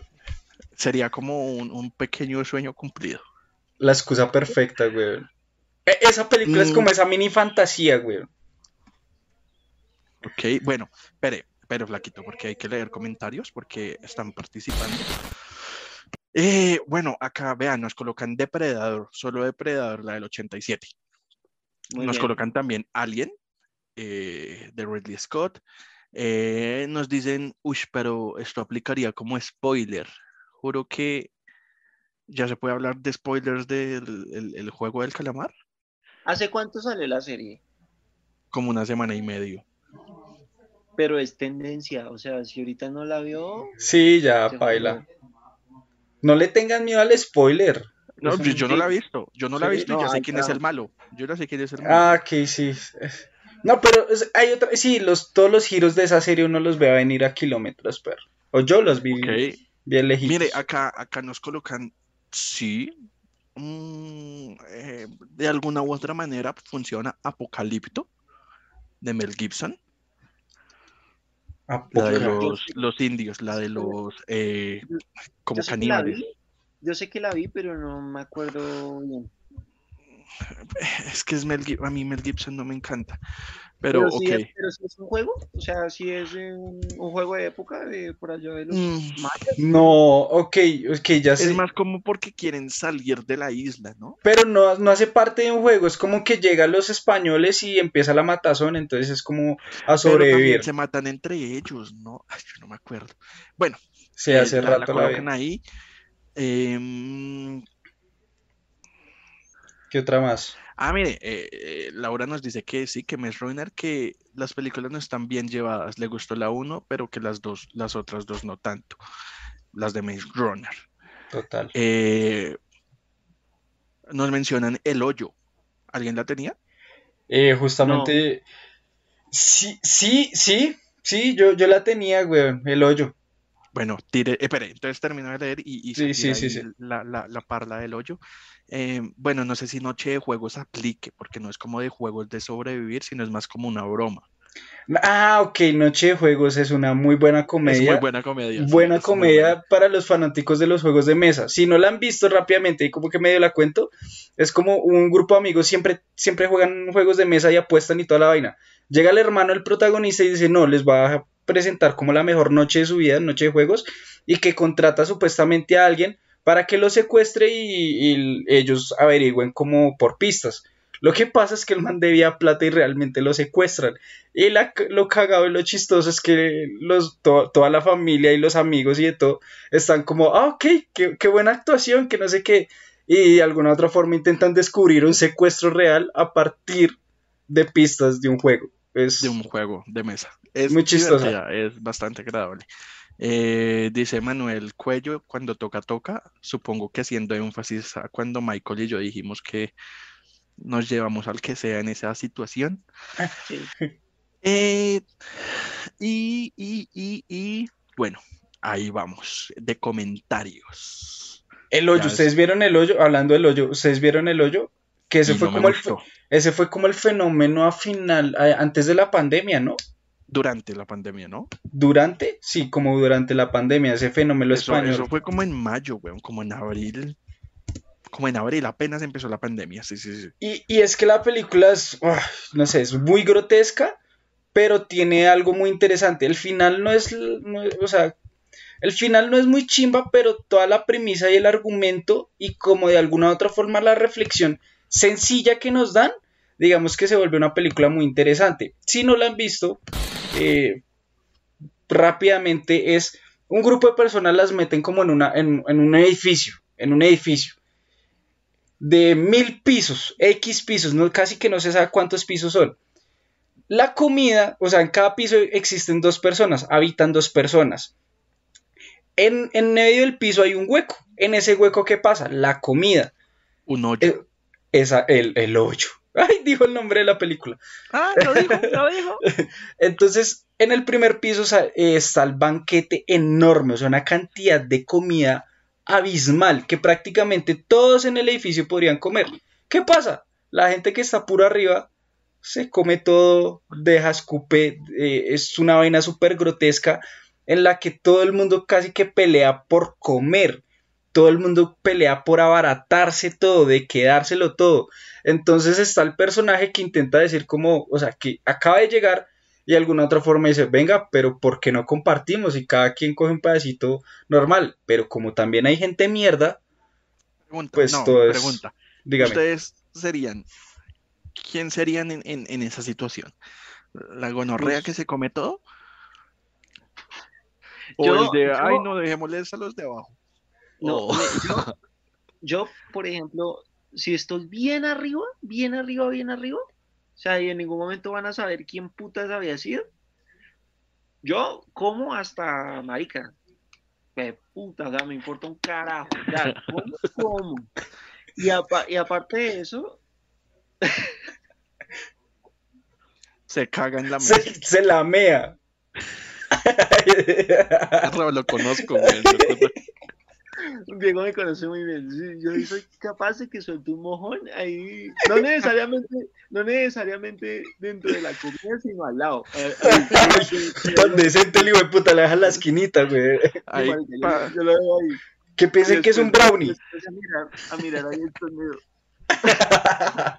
Sería como un, un pequeño sueño cumplido. La excusa perfecta, güey. E- Esa película es Mm. como esa mini fantasía, güey. Ok, bueno, espere, pero flaquito, porque hay que leer comentarios porque están participando. Eh, bueno, acá vean, nos colocan Depredador, solo Depredador, la del 87. Muy Nos bien. colocan también Alien, eh, de Ridley Scott. Eh, nos dicen, uy, pero esto aplicaría como spoiler. Juro que ya se puede hablar de spoilers del el- el juego del calamar, ¿Hace cuánto sale la serie? como una semana y medio. Pero es tendencia, o sea, si ahorita no la vio, Sí, ya, jodió. No le tengan miedo al spoiler. No, Es yo, no la he visto, yo no la he visto y no, yo sé ahí quién es el malo. Yo no sé quién es el malo. Ah, ok, sí. No, pero es- hay otra. Sí, los, todos los giros de esa serie uno los ve a venir a kilómetros, perro. O yo los vi bien lejitos. Mire, acá, acá nos colocan, sí, mm, eh, de alguna u otra manera funciona Apocalipto de Mel Gibson, ¿A la de los, los indios, la de los eh, como yo caníbales. vi, yo sé que la vi, pero no me acuerdo bien. Es que es Mel a mí Mel Gibson no me encanta, pero Pero ok. sí, es, pero sí es un juego, o sea, sí es un, un juego de época de por allá de los Mm, mayas. No, ok, ok, ya sé. es más como porque quieren salir de la isla, ¿no? Pero no, no hace parte de un juego, es como que llegan los españoles y empieza la matazón, entonces es como a Pero también sobrevivir. se matan entre ellos, ¿no? Ay, yo no me acuerdo. Bueno, Sí, eh, hace la, la rato la colocan vi. ahí. Em, ¿Qué otra más? Ah, mire, eh, eh, Laura nos dice que sí, que Maze Runner, que las películas no están bien llevadas. Le gustó la uno, pero que las dos, las otras dos no tanto. Las de Maze Runner. Total. Eh, nos mencionan El Hoyo. ¿Alguien la tenía? Eh, justamente. Sí, sí, sí, sí, yo, yo la tenía, güey, el hoyo. Bueno, tire, espere, entonces termino de leer y, Sí, sí, sí. La, la, la parla del hoyo. Eh, bueno, no sé si Noche de Juegos aplique, porque no es como de juegos de sobrevivir, sino es más como una broma. Ah, ok, Noche de Juegos es una muy buena Es comedia. muy buena comedia. buena es comedia buena. para los fanáticos de los juegos de mesa. Si no la han visto rápidamente y como que medio la cuento, es como un grupo de amigos siempre, siempre juegan juegos de mesa y apuestan y toda la vaina. Llega el hermano, el protagonista, y dice, no, les va a presentar como la mejor noche de su vida, noche de juegos, y que contrata supuestamente a alguien para que lo secuestre y, ellos averigüen como por pistas. Lo que pasa es que el man debía plata y realmente lo secuestran. Y la- lo cagado y lo chistoso es que los, to- toda la familia y los amigos y de todo están como, ah, ok, qué, buena actuación, que no sé qué. Y de alguna otra forma intentan descubrir un secuestro real a partir de pistas de un juego. De un juego de mesa. Es Muy chistosa. es bastante agradable. Eh, dice Manuel Cuello, cuando toca, toca, supongo que haciendo énfasis a cuando Michael y yo dijimos que nos llevamos al que sea en esa situación. Sí. Eh, y, y, y, y, bueno, ahí vamos, de comentarios. El hoyo, Ya ¿ustedes es- vieron el hoyo? Hablando del hoyo, ¿ustedes vieron el hoyo? Que ese Y fue no como el, ese fue como el fenómeno a final, a- antes de la pandemia, ¿no? Durante la pandemia, ¿no? Durante, sí, como durante la pandemia, ese fenómeno Eso, español. eso fue como en mayo, weón, como en abril. Como en abril, apenas empezó la pandemia, sí, sí, sí. Y, y es que la película es, uf, no sé, es muy grotesca, pero tiene algo muy interesante. El final no es, no es- o sea, el final no es muy chimba, pero toda la premisa y el argumento y como de alguna u otra forma la reflexión sencilla que nos dan, digamos que se vuelve una película muy interesante. Si no la han visto, eh, rápidamente es un grupo de personas las meten como en, una, en, en un edificio, en un edificio de mil pisos, X pisos, no, casi que no se sabe cuántos pisos son. La comida, o sea, en cada piso existen dos personas, habitan dos personas. En, en medio del piso hay un hueco. En ese hueco, ¿qué pasa? La comida. Un hoyo. Eh, esa, el, el hoyo. Ay, dijo el nombre de la película. Ah, lo dijo, lo dijo. Entonces, en el primer piso eh, está el banquete enorme, o sea, una cantidad de comida abismal que prácticamente todos en el edificio podrían comer. ¿Qué pasa? La gente que está puro arriba se come todo, deja, escupe, eh, es una vaina súper grotesca en la que todo el mundo casi que pelea por comer. Todo el mundo pelea por abaratarse todo, de quedárselo todo. Entonces está el personaje que intenta decir como, o sea, que acaba de llegar y de alguna otra forma dice, venga, pero ¿por qué no compartimos? Y cada quien coge un pedacito normal. Pero como también hay gente mierda, Pregunta, Pues no, todo es- pregunta. dígame. Ustedes serían, ¿quién serían en, en- en esa situación? ¿La gonorrea Uf. que se come todo? ¿O Yo- el de, yo- ay, no, dejémosles a los de abajo? No, Oh. yo, yo, por ejemplo, si estoy bien arriba, bien arriba, bien arriba, o sea, y en ningún momento van a saber quién putas había sido, yo como hasta marica. Que puta, o sea, me importa un carajo. Ya, como, como. Y, apa- y aparte de eso, Se caga en la mesa. Se, se lamea. Raúl, lo conozco, güey. Diego me conoce muy bien. Yo soy capaz de que suelte un mojón ahí, no necesariamente, no necesariamente dentro de la comida, sino al lado. Tan decente el hijo de puta, le deja la esquinita, güey. Ahí, yo- pa- yo lo veo ahí. Que piensen que es un brownie. A mirar, a mirar ahí el torneo.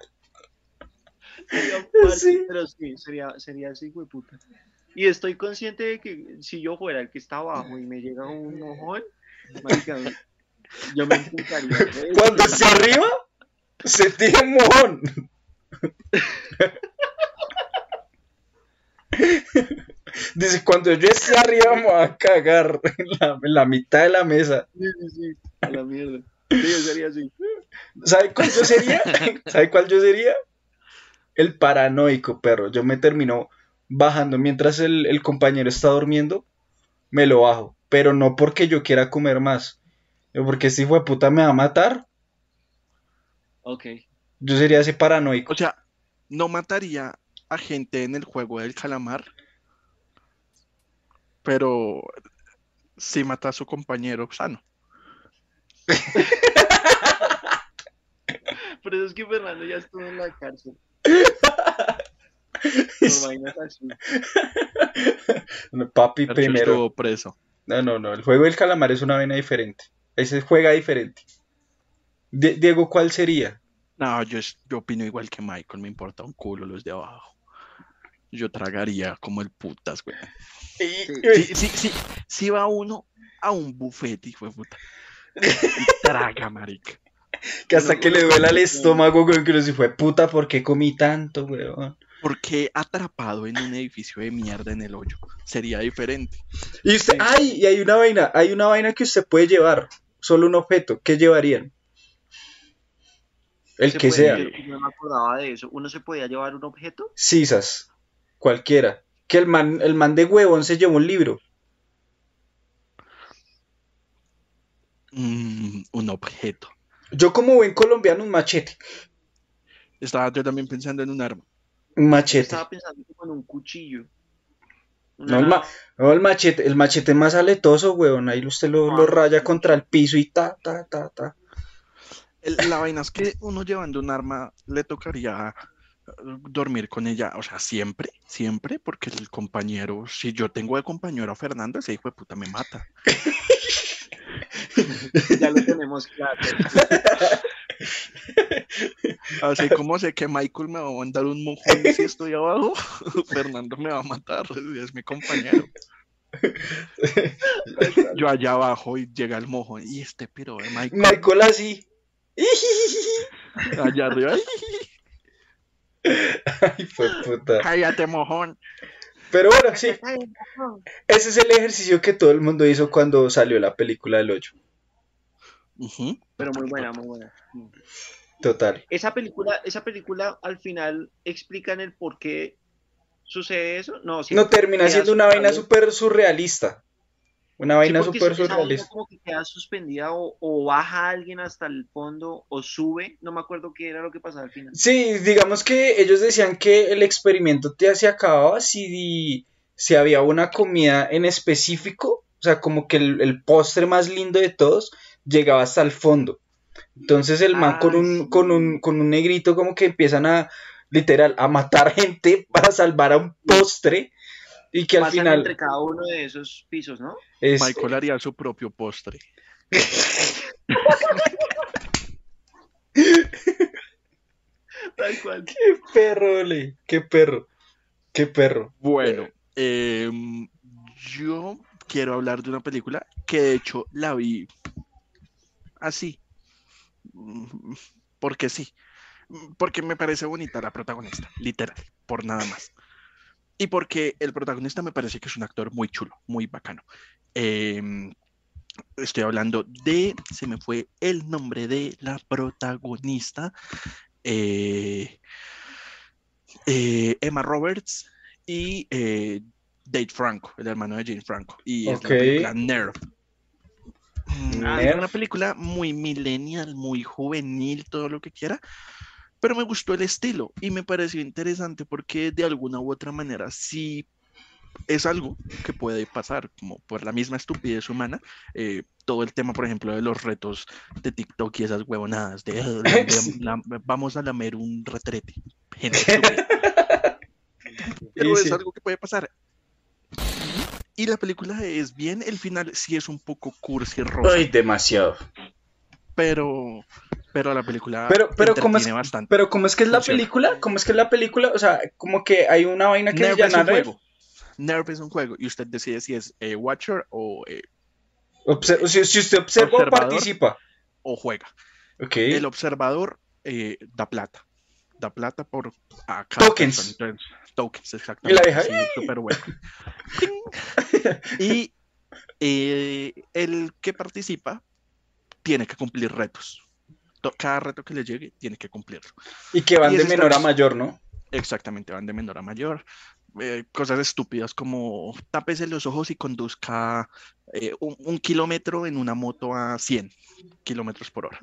Sí. Pero sí, sería, sería así, güey, puta. Y estoy consciente de que si yo fuera el que está abajo y me llega un mojón, marica, yo me intentaría. Cuando esté arriba, se tira un mojón. Dice, cuando yo esté arriba me voy a cagar en la, en la mitad de la mesa. Sí, sí, sí, a la mierda. Sí, yo sería así. ¿Sabe cuál yo sería? ¿Sabe cuál yo sería? El paranoico, perro. Yo me termino bajando mientras el, el compañero está durmiendo, me lo bajo. Pero no porque yo quiera comer más. Porque este hijo de puta me va a matar. Ok. Yo sería ese paranoico. O sea, no mataría a gente en el juego del calamar, pero sí mata a su compañero sano. Por eso es que Fernando ya estuvo en la cárcel. Por vainas así. Papi primero. estuvo preso. No, no, no. El juego del calamar es una vaina diferente. Ese juega diferente. Die- Diego, ¿cuál sería? No, yo, es- yo opino igual que Michael, me importa un culo los de abajo. Yo tragaría como el putas, güey. Si, si, si, si va uno a un buffet, hijo de puta, Traga, marica. Que hasta que le duela el estómago, weón, que no se fue puta, ¿por qué comí tanto, weón? Porque atrapado en un edificio de mierda en el hoyo sería diferente. Y usted, ay, y hay una vaina, hay una vaina que usted puede llevar, solo un objeto, ¿qué llevarían? El Se que sea. yo no me acordaba de eso. ¿Uno se podía llevar un objeto? Sisas, cualquiera. Que el man, el man de huevón se llevó un libro. Mm, un objeto. Yo como buen colombiano, un machete. Estaba yo también pensando en un arma. Un machete. estaba pensando como en un cuchillo. No el, ma- no, el machete, el machete más aletoso, weón. Ahí usted lo, lo raya contra el piso y ta, ta, ta, ta. El- La vaina es que uno llevando un arma le tocaría eh, dormir con ella, o sea, siempre, siempre, porque el compañero, si yo tengo de compañero a Fernando, ese hijo de puta me mata. Ya lo tenemos claro. Así como sé que Michael me va a mandar un mojón si estoy abajo, Fernando me va a matar, es mi compañero. Yo allá abajo y llega el mojón, y este pero de Michael Michael así. allá arriba, ¡ay! Ay, fue puta. cállate mojón. Pero bueno, sí. Ese es el ejercicio que todo el mundo hizo cuando salió la película del 8. Pero muy buena, muy buena. Total. Esa película, esa película al final explican el por qué sucede eso. No, termina siendo una vaina súper surrealista. Una vaina súper surrealista. como que queda suspendida o, o baja alguien hasta el fondo o sube. No me acuerdo qué era lo que pasaba al final. Sí, digamos que ellos decían que el experimento te se acababa si, si había una comida en específico, o sea, como que el, el postre más lindo de todos llegaba hasta el fondo. Entonces el man Ah, con un, sí. con un, con un negrito como que empiezan a, literal, a matar gente para salvar a un postre y que al Pasan final entre cada uno de esos pisos, ¿no? es... Michael haría su propio postre. Tal cual. ¡Qué perro, ole! ¡Qué perro! ¡Qué perro! Bueno, em, yo quiero hablar de una película que de hecho la vi así. Porque sí. Porque me parece bonita la protagonista, literal, por nada más. Y porque el protagonista me parece que es un actor muy chulo, muy bacano. Em, estoy hablando de, se me fue el nombre de la protagonista, eh, eh, Emma Roberts y eh, Dave Franco, el hermano de Jane Franco. Y es Ok. la película Nerve. Es una película muy millennial, muy juvenil, todo lo que quiera, pero me gustó el estilo y me pareció interesante porque de alguna u otra manera sí es algo que puede pasar, como por la misma estupidez humana, eh, todo el tema, por ejemplo, de los retos de TikTok y esas huevonadas de, "Ah, la- Sí. la- vamos a lamer un retrete. Gente. Pero es sí. algo que puede pasar. Y la película es bien, el final sí es un poco cursi rosa, ¡Ay, demasiado! pero, pero la película Pero, pero, ¿cómo es, bastante. pero ¿cómo es que es la Funciona. película? ¿Cómo es que es la película? O sea, como que hay una vaina que llama Nerve. juego. Nerve es un juego y usted decide si es eh, Watcher o, eh, si, si usted observa o participa. o juega. Ok. El observador eh, da plata. Da plata por a cada Tokens. persona. Entonces, tokens, Y exactamente. la deja sí, súper bueno. Y eh, el que participa tiene que cumplir retos. To- Cada reto que le llegue tiene que cumplirlo. Y que van Y de menor a mayor, ¿no? Exactamente, van de menor a mayor. Eh, cosas estúpidas como tápese los ojos y conduzca eh, un, un kilómetro en una moto a 100 kilómetros por hora.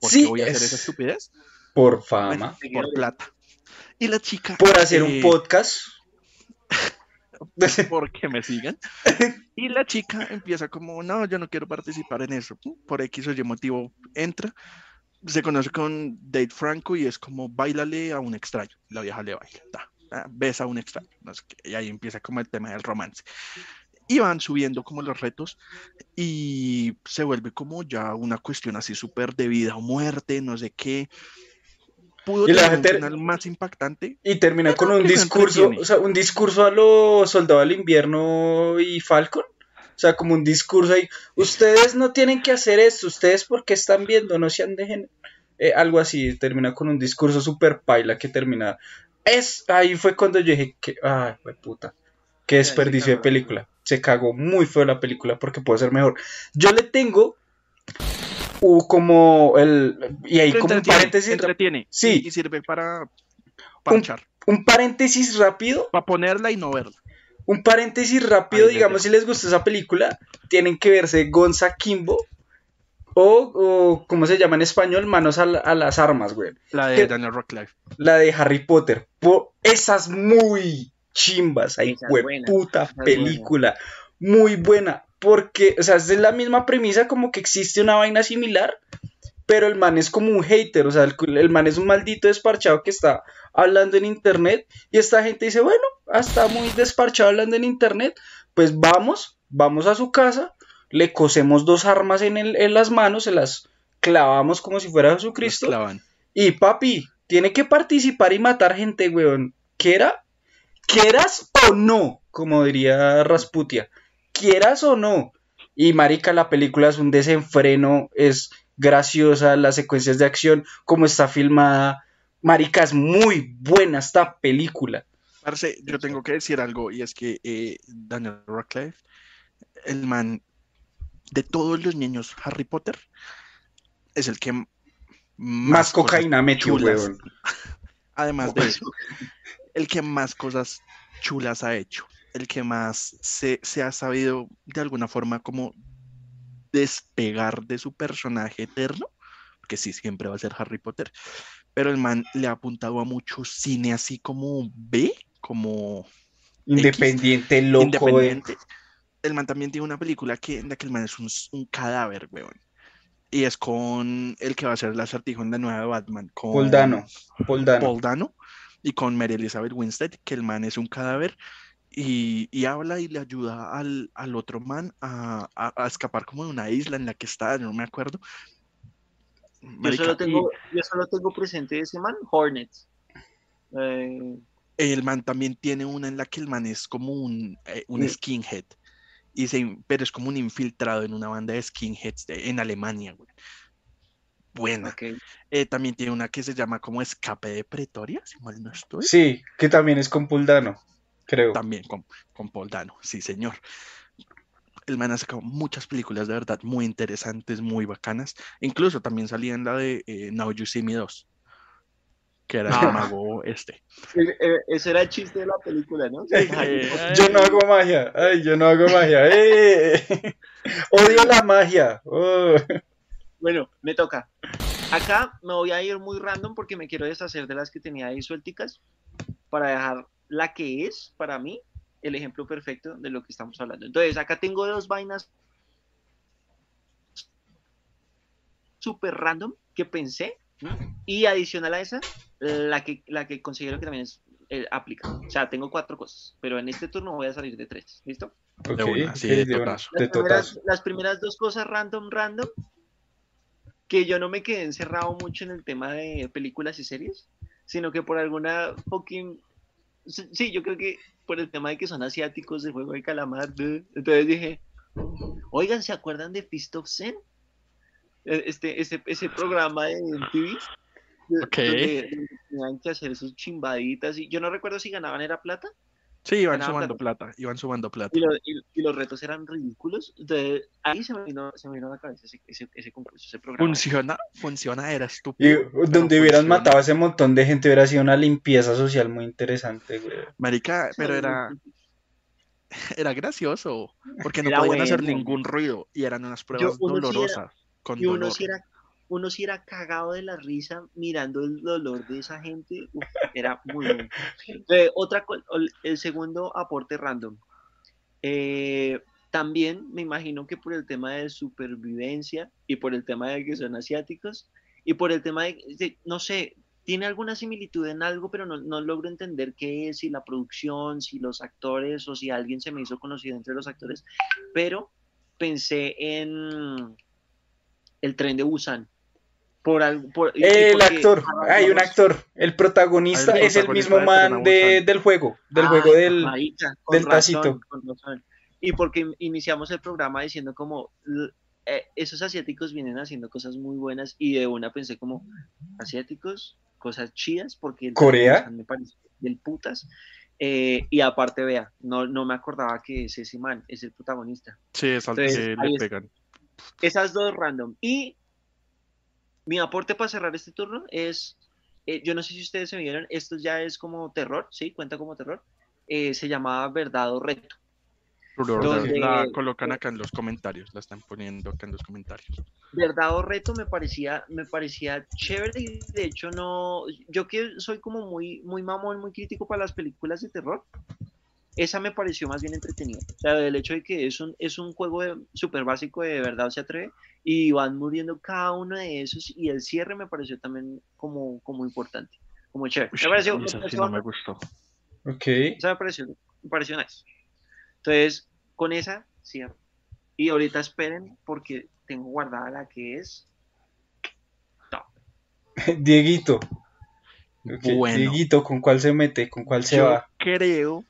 ¿Por Sí, qué voy a hacer es- esa estupidez? Por fama. Bueno, por plata. Y la chica. Por hacer un eh, podcast. porque me sigan. Y la chica empieza como, no, yo no quiero participar en eso. Por X o Y motivo entra, se conoce con Dave Franco y es como, bailale a un extraño. La vieja le baila, ta, ta, besa a un extraño. no sé qué, y ahí empieza como el tema del romance. Y van subiendo como los retos y se vuelve como ya una cuestión así súper de vida o muerte, no sé qué. Pudo Y la tener gente- más impactante, Y termina con un discurso, o sea, un discurso a los soldados del invierno y Falcon. O sea, como un discurso ahí. Ustedes no tienen que hacer esto, ustedes porque están viendo, no sean de eh, algo así, termina con un discurso súper paila que termina. Es, ahí fue cuando yo dije que, ay, puta, qué desperdicio de película. Se cagó muy feo la película porque puede ser mejor. Yo le tengo uh, como el. Y ahí como un paréntesis. Entretiene. Sí. Y, sirve para. Un, un paréntesis rápido. Para ponerla y no verla. Un paréntesis rápido, digamos, si les gusta esa película, tienen que verse Gonza Kimbo o, o ¿cómo se llama en español? Manos a, las armas, güey. La de Daniel Radcliffe. La de Harry Potter. esas muy chimbas, ahí, güey, puta película. Muy buena, porque, o sea, es la misma premisa como que existe una vaina similar, pero el man es como un hater, o sea, el, man es un maldito desparchado que está hablando en internet y esta gente dice, bueno, está muy desparchado hablando en internet, pues vamos, vamos a su casa, le cosemos dos armas en, el, en las manos, se las clavamos como si fuera Jesucristo. Y papi, tiene que participar y matar gente, weón. ¿Quiera? ¿Quieras o no? Como diría Rasputia. ¿Quieras o no? Y marica, la película es un desenfreno, es graciosa, las secuencias de acción, como está filmada. Marica, es muy buena esta película. Parce, yo tengo que decir algo, y es que eh, Daniel Radcliffe, el man de todos los niños Harry Potter, es el que más, cocaína metió. Además de eso, el que más cosas chulas ha hecho, el que más se, se ha sabido de alguna forma como despegar de su personaje eterno, que sí, siempre va a ser Harry Potter, pero el man le ha apuntado a mucho cine así como B, como... Independiente, loco. Eh. Independiente. El man también tiene una película que, en la que el man es un, cadáver, weón. Y es con el que va a ser el acertijo en la nueva Batman. Con Paul Dano. Paul Dano. y con Mary Elizabeth Winstead, que el man es un cadáver y, habla y le ayuda al, otro man a, escapar como de una isla en la que está, no me acuerdo. yo, solo tengo, yo solo tengo presente ese man, Hornets. Eh, el man también tiene una en la que el man es como un, eh, un skinhead, y se, pero es como un infiltrado en una banda de skinheads en Alemania, güey. Buena. Eh, también tiene una que se llama como Escape de Pretoria, si mal no estoy. Sí, que también es con Puldano creo. También con, con Paul Dano, sí, señor. El man ha sacado muchas películas de verdad muy interesantes, muy bacanas. Incluso también salía en la de eh, Now You See Me 2, que era el ah. mago este. E, ese era el chiste de la película, ¿no? yo no hago magia, ay, yo no hago magia. Eh. Odio la magia. Oh. Bueno, me toca. Acá me voy a ir muy random porque me quiero deshacer de las que tenía ahí suelticas para dejar la que es para mí el ejemplo perfecto de lo que estamos hablando. Entonces, acá tengo dos vainas súper random que pensé y adicional a esa, la que, la que considero que también es eh, aplica. O sea, tengo cuatro cosas, pero en este turno voy a salir de tres. ¿Listo? las, primeras, dos cosas random, random, que yo no me quedé encerrado mucho en el tema de películas y series, sino que por alguna fucking Sí, yo creo que por el tema de que son asiáticos de juego de calamar, entonces dije, oigan, ¿se acuerdan de Fist of Zen? E, este, ese, ese programa de MTV. Ok. tenían que hacer sus chimbaditas y yo no recuerdo si ganaban era plata Sí, iban sumando plata. iban sumando plata. Y, los retos eran ridículos. Entonces, ahí se me vino, se me vino a la cabeza ese, ese, concurso, ese programa. Funciona, funciona, era estúpido. Y donde hubieran matado a ese montón de gente hubiera sido una limpieza social muy interesante, güey. Marica, pero era, era gracioso, porque no podían hacer ningún ruido y eran unas pruebas dolorosas. con y uno era uno si era cagado de la risa mirando el dolor de esa gente, era muy bueno. Eh, otra, el segundo aporte random. Eh, también me imagino que por el tema de supervivencia y por el tema de que son asiáticos y por el tema de, no sé, tiene alguna similitud en algo, pero no, no, logro entender qué es, si la producción, si los actores o si alguien se me hizo conocido entre los actores, pero pensé en el tren de Busan el actor, hay un actor, el protagonista es el mismo man del juego, del juego del, del tacito. y porque in- iniciamos el programa diciendo como eh, esos asiáticos vienen haciendo cosas muy buenas y de una pensé como asiáticos, cosas chidas, porque el ¿Corea? Me parece del putas. Eh, y aparte, vea, no, no me acordaba que es ese man, es el protagonista. Sí, es al Entonces, que le pegan. Esas dos random. Y mi aporte para cerrar este turno es, eh, yo no sé si ustedes se vieron, esto ya es como terror, ¿sí? Cuenta como terror. Eh, se llamaba Verdad o Reto. Donde la colocan acá en los comentarios, la están poniendo acá en los comentarios. Verdad o Reto me parecía, me parecía chévere y de hecho no, yo que soy como muy, muy mamón, muy crítico para las películas de terror, esa me pareció más bien entretenida. O sea, el hecho de que es un, es un juego súper básico de verdad se atreve y van muriendo cada uno de esos y el cierre me pareció también como, como importante, como chévere. Uy, me pareció, me pareció no me gustó. Ok. Esa me pareció, me pareció nice. Entonces, con esa, cierro. Y ahorita esperen porque tengo guardada la que es Dieguito. Ok, Bueno. Dieguito, ¿con cuál se mete? ¿Con cuál se Yo va? creo,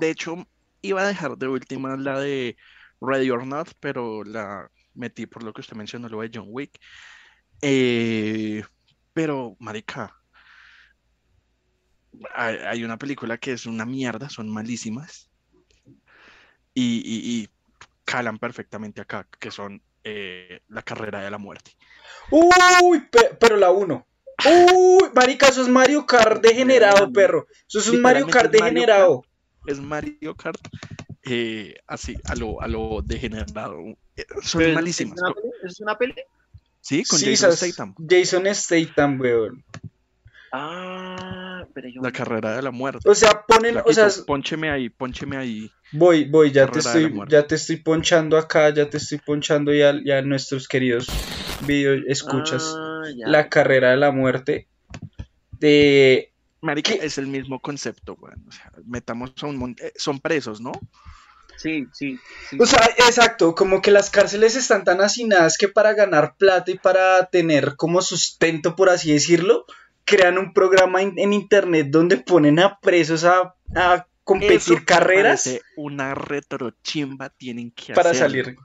de hecho, iba a dejar de última la de Ready or Not, pero la metí por lo que usted mencionó, lo de John Wick. Eh, pero, marica, hay, hay una película que es una mierda, son malísimas. Y, y- y calan perfectamente acá, que son eh, La carrera de la muerte. Uy, pe- pero la 1. Uy, marica, eso es Mario Kart degenerado, perro. Eso es un Mario Kart degenerado. Es Mario Kart, eh, así, a lo, a lo degenerado. Eh, Son Pero, malísimas. ¿Es una peli? ¿Es una peli? Sí, con Sí, Jason Statham. Jason Statham, weón. Ah, pero yo La carrera de la muerte. O sea, ponen, o sea, póncheme ahí, póncheme ahí. voy, voy, ya te Carrera estoy, ya te estoy ponchando acá, ya te estoy ponchando ya, ya nuestros queridos video escuchas. Ah. La carrera de la muerte. De Marica, ¿Qué? es el mismo concepto, weón. O sea, metamos a un montón. son presos, ¿no? Sí, sí. sí. O sea, exacto, como que las cárceles están tan hacinadas que para ganar plata y para tener como sustento, por así decirlo, crean un programa in- en internet donde ponen a presos a, a competir Eso carreras una retrochimba tienen que para hacerlo. salir.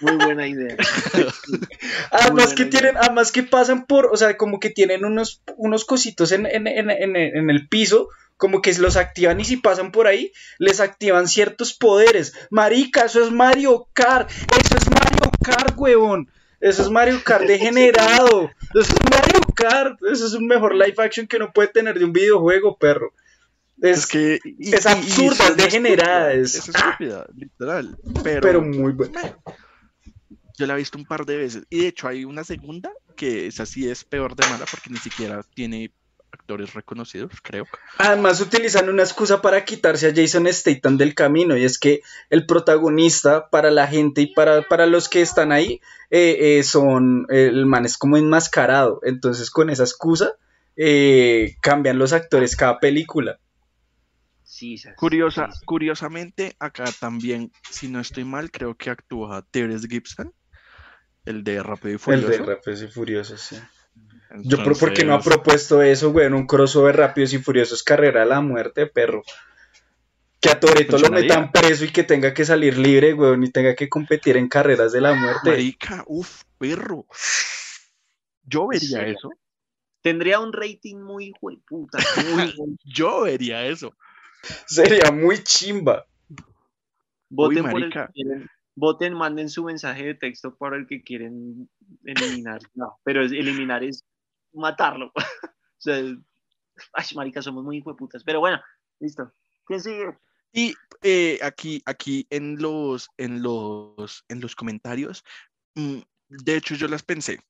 Muy buena idea. Además buena que idea. tienen, además que pasan por, o sea, como que tienen unos, unos cositos en, en, en, en, en el piso, como que los activan y si pasan por ahí, les activan ciertos poderes. Marica, eso es Mario Kart, eso es Mario Kart, huevón. Eso es Mario Kart degenerado. Eso es Mario Kart. Eso es un mejor live action que uno puede tener de un videojuego, perro. Es, Es que y- es y- y absurda, es degenerada, es- es estúpida, literal. Pero, pero muy bueno. Yo la he visto un par de veces. Y de hecho hay una segunda que es así, es peor de mala porque ni siquiera tiene actores reconocidos, creo. Además utilizan una excusa para quitarse a Jason Statham del camino y es que el protagonista para la gente y para, para los que están ahí eh, eh, son, el man es como enmascarado, entonces con esa excusa eh, cambian los actores cada película. Sí, sí, Curiosa, sí, curiosamente, acá también, si no estoy mal, creo que actúa Terence Gibson, el de Rápido y El Furioso. de Rápidos y Furiosos, sí. Yo, ¿por, qué no ha propuesto eso, güey? Un crossover Rápidos y Furiosos, carrera a la muerte, perro. Que a Toreto lo metan preso y que tenga que salir libre, güey, y tenga que competir en carreras de la muerte. Marica, uff, perro. Yo vería eso. Tendría un rating muy puta. Muy buen. Yo vería eso. Sería muy chimba. Voten por el marica. que quieren. Voten, manden su mensaje de texto para el que quieren eliminar. No, pero eliminar es matarlo. o sea, ay, marica, somos muy hijueputas. Pero bueno, listo. ¿Quién sigue? Y eh, aquí, aquí en los, en los, en los comentarios, mm, de hecho yo las pensé.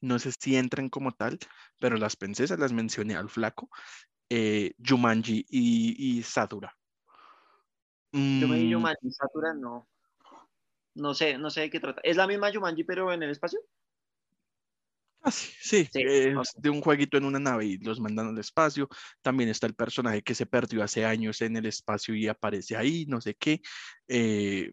No sé si entran como tal, pero las pensé, se las mencioné al flaco. Eh, Jumanji y, y Satura. Yo me di Mm, Yumanji, Satura, no. No sé, no sé de qué trata. ¿Es la misma Yumanji, pero en el espacio? Ah, sí, sí, de un jueguito en una nave y los mandan al espacio. También está el personaje que se perdió hace años en el espacio y aparece ahí, no sé qué. Eh,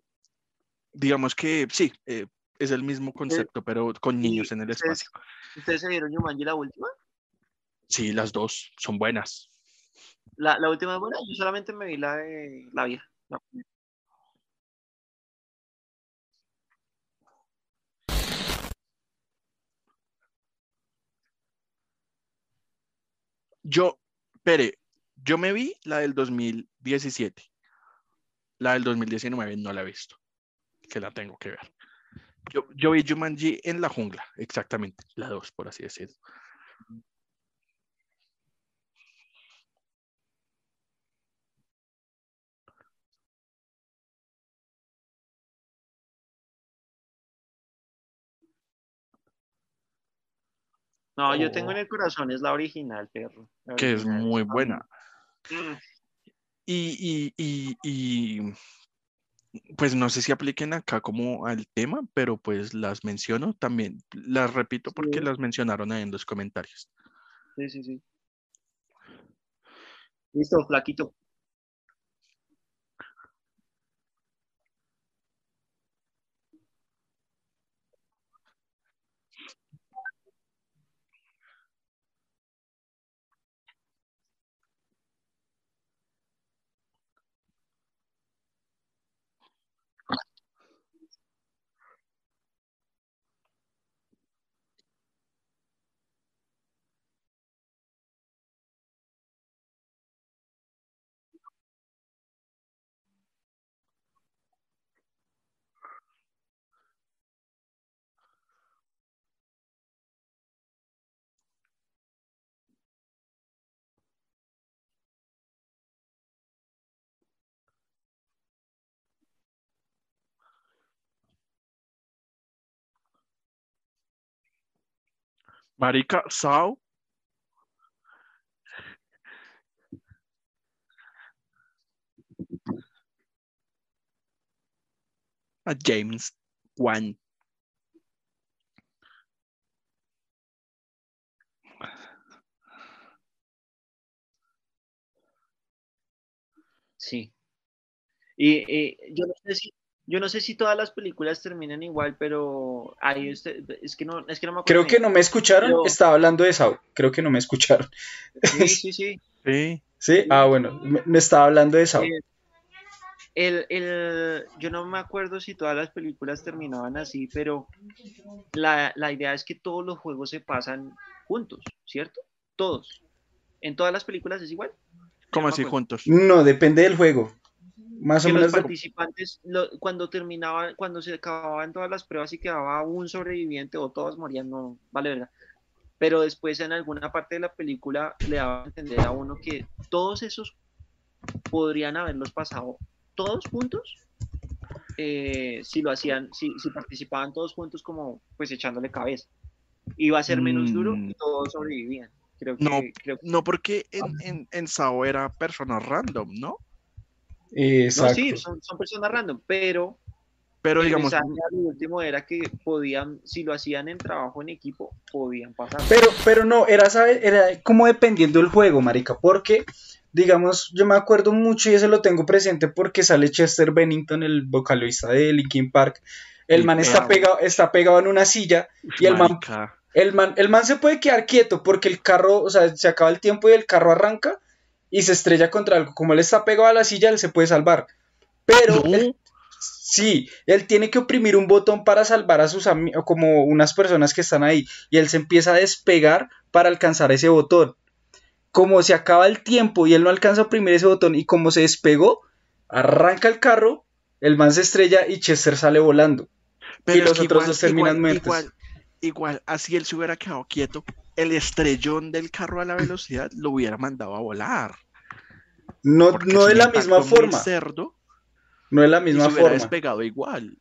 digamos que sí, eh, es el mismo concepto, pero con niños en el espacio. ¿Ustedes se vieron Yumanji la última? Sí, las dos son buenas. La, la última es buena, yo solamente me vi la de la vieja. la- Yo, espere, yo me vi la del 2017. La del 2019 no la he visto, que la tengo que ver. Yo, yo vi Jumanji en la jungla, exactamente, la dos, por así decirlo. No, yo tengo en Oh. el corazón, es la original, perro. La que es muy buena. Y, y, y, y, pues no sé si apliquen acá como al tema, pero pues las menciono también, las repito porque Sí. las mencionaron ahí en los comentarios. Sí, sí, sí. Listo, flaquito. Marica, Sao. A James Wan. Sí. Y, y yo no sé si, yo no sé si todas las películas terminan igual, pero ahí usted, es que no, es que no me acuerdo. Creo que no me escucharon, Pero- estaba hablando de Sao. Creo que no me escucharon. Sí, sí, sí. Sí. ¿Sí? Ah, bueno, me, me estaba hablando de Sao. Eh, El, el, yo no me acuerdo si todas las películas terminaban así, pero la, la idea es que todos los juegos se pasan juntos, ¿cierto? Todos. En todas las películas es igual. ¿Cómo así juntos? No, depende del juego. Más o que los menos. de- participantes, lo- cuando terminaban, cuando se acababan todas las pruebas y quedaba un sobreviviente o todos morían, no vale verdad. Pero después en alguna parte de la película le daba a entender a uno que todos esos podrían haberlos pasado todos juntos eh, si lo hacían, si, si participaban todos juntos como pues echándole cabeza. Iba a ser menos duro Mm. y todos sobrevivían. Creo que, No. creo que- No, porque en, en, en Sao era personas random, ¿no? No, sí, son, son personas random, pero Pero el digamos, mensaje al último era que podían, si lo hacían en trabajo en equipo, podían pasar. Pero, pero no, era, ¿sabe? Era como dependiendo del juego, marica, porque, digamos, yo me acuerdo mucho y eso lo tengo presente porque sale Chester Bennington, el vocalista de Linkin Park. El man está pegado, está pegado en una silla y el man, el man, el man se puede quedar quieto porque el carro, o sea, se acaba el tiempo y el carro arranca y se estrella contra algo. Como él está pegado a la silla, él se puede salvar. Pero No. él- sí, él tiene que oprimir un botón para salvar a sus amigos, como unas personas que están ahí, y él se empieza a despegar para alcanzar ese botón. Como se acaba el tiempo y él no alcanza a oprimir ese botón, y como se despegó, arranca el carro, el man se estrella y Chester sale volando. Pero los otros dos terminan igual, muertos. Igual, igual, así él se hubiera quedado quieto, el estrellón del carro a la velocidad lo hubiera mandado a volar. No, no es de la misma forma. cerdo No de la y misma se hubiera forma. despegado igual.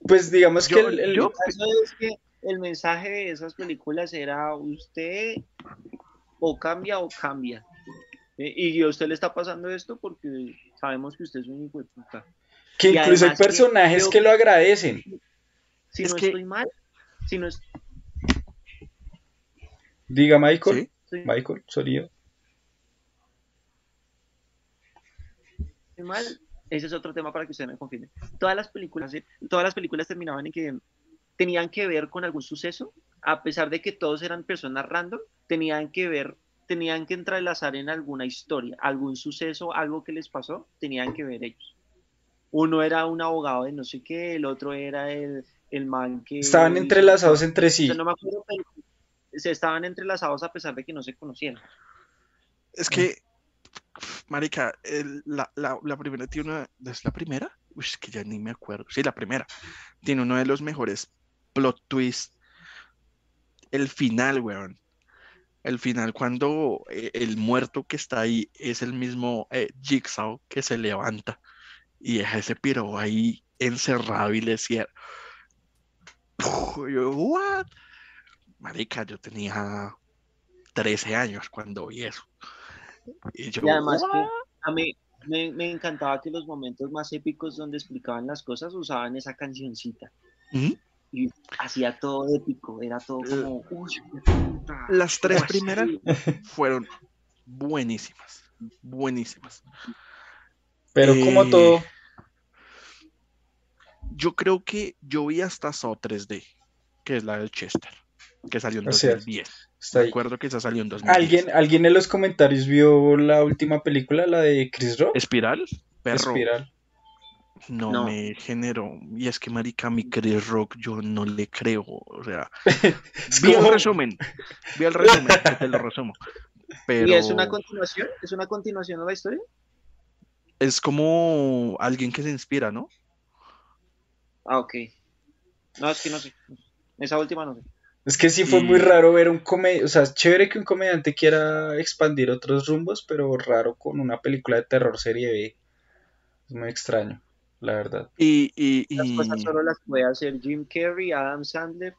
Pues digamos que el, el- yo- El caso es que el mensaje de esas películas era usted o cambia o cambia. Eh, Y a usted le está pasando esto porque sabemos que usted es un hijo de puta. que y incluso hay personajes que que- lo agradecen. Si Es no que- estoy mal, si no estoy Diga Michael. ¿sí? Michael, sonido. mal, ese es otro tema para que usted me confirme. Todas las películas, eh, todas las películas terminaban en que tenían que ver con algún suceso, a pesar de que todos eran personas random, tenían que ver, tenían que entrelazar en alguna historia, algún suceso, algo que les pasó, tenían que ver ellos. Uno era un abogado de no sé qué, el otro era el, el man que... Estaban entrelazados entre sí. No me acuerdo, pero se estaban entrelazados a pesar de que no se conocieran. Es que, marica, el- la, la- la primera tiene una... ¿Es la primera? Uy, es que ya ni me acuerdo. Sí, la primera. Tiene uno de los mejores plot twists. El final, weón. El final, cuando eh, el muerto que está ahí es el mismo eh, Jigsaw que se levanta y deja ese piro ahí encerrado y le cierra. Yo, ¿what? Marica, yo tenía 13 años cuando vi eso. Y yo, Y además que a mí me, me encantaba que los momentos más épicos donde explicaban las cosas usaban esa cancioncita. Ujú. Y hacía todo épico, era todo Eh, como, uy, qué puta". Las tres Uy, primeras sí. fueron buenísimas, buenísimas. Pero como Eh, todo, Yo creo que yo vi hasta Saw 3D, que es la de Chester, que salió en O sea, 2010. está ahí. Recuerdo que esa salió en 2010. ¿Alguien, ¿Alguien en los comentarios vio la última película, la de Chris Rock? Espiral, perro, Espiral. no, No. me generó. Y es que, marica, mi Chris Rock, yo no le creo. O sea, Es vi el resumen, vi el resumen, te lo resumo. Pero ¿Y es una continuación? ¿Es una continuación de la historia? es como alguien que se inspira, ¿no? Ah, ok. No, es que no sé. Esa última no sé. Es que sí fue Y- muy raro ver un comediante, o sea, es chévere que un comediante quiera expandir otros rumbos, pero raro con una película de terror serie B. Es muy extraño, la verdad. Y, y, Las y- cosas solo las puede hacer Jim Carrey, Adam Sandler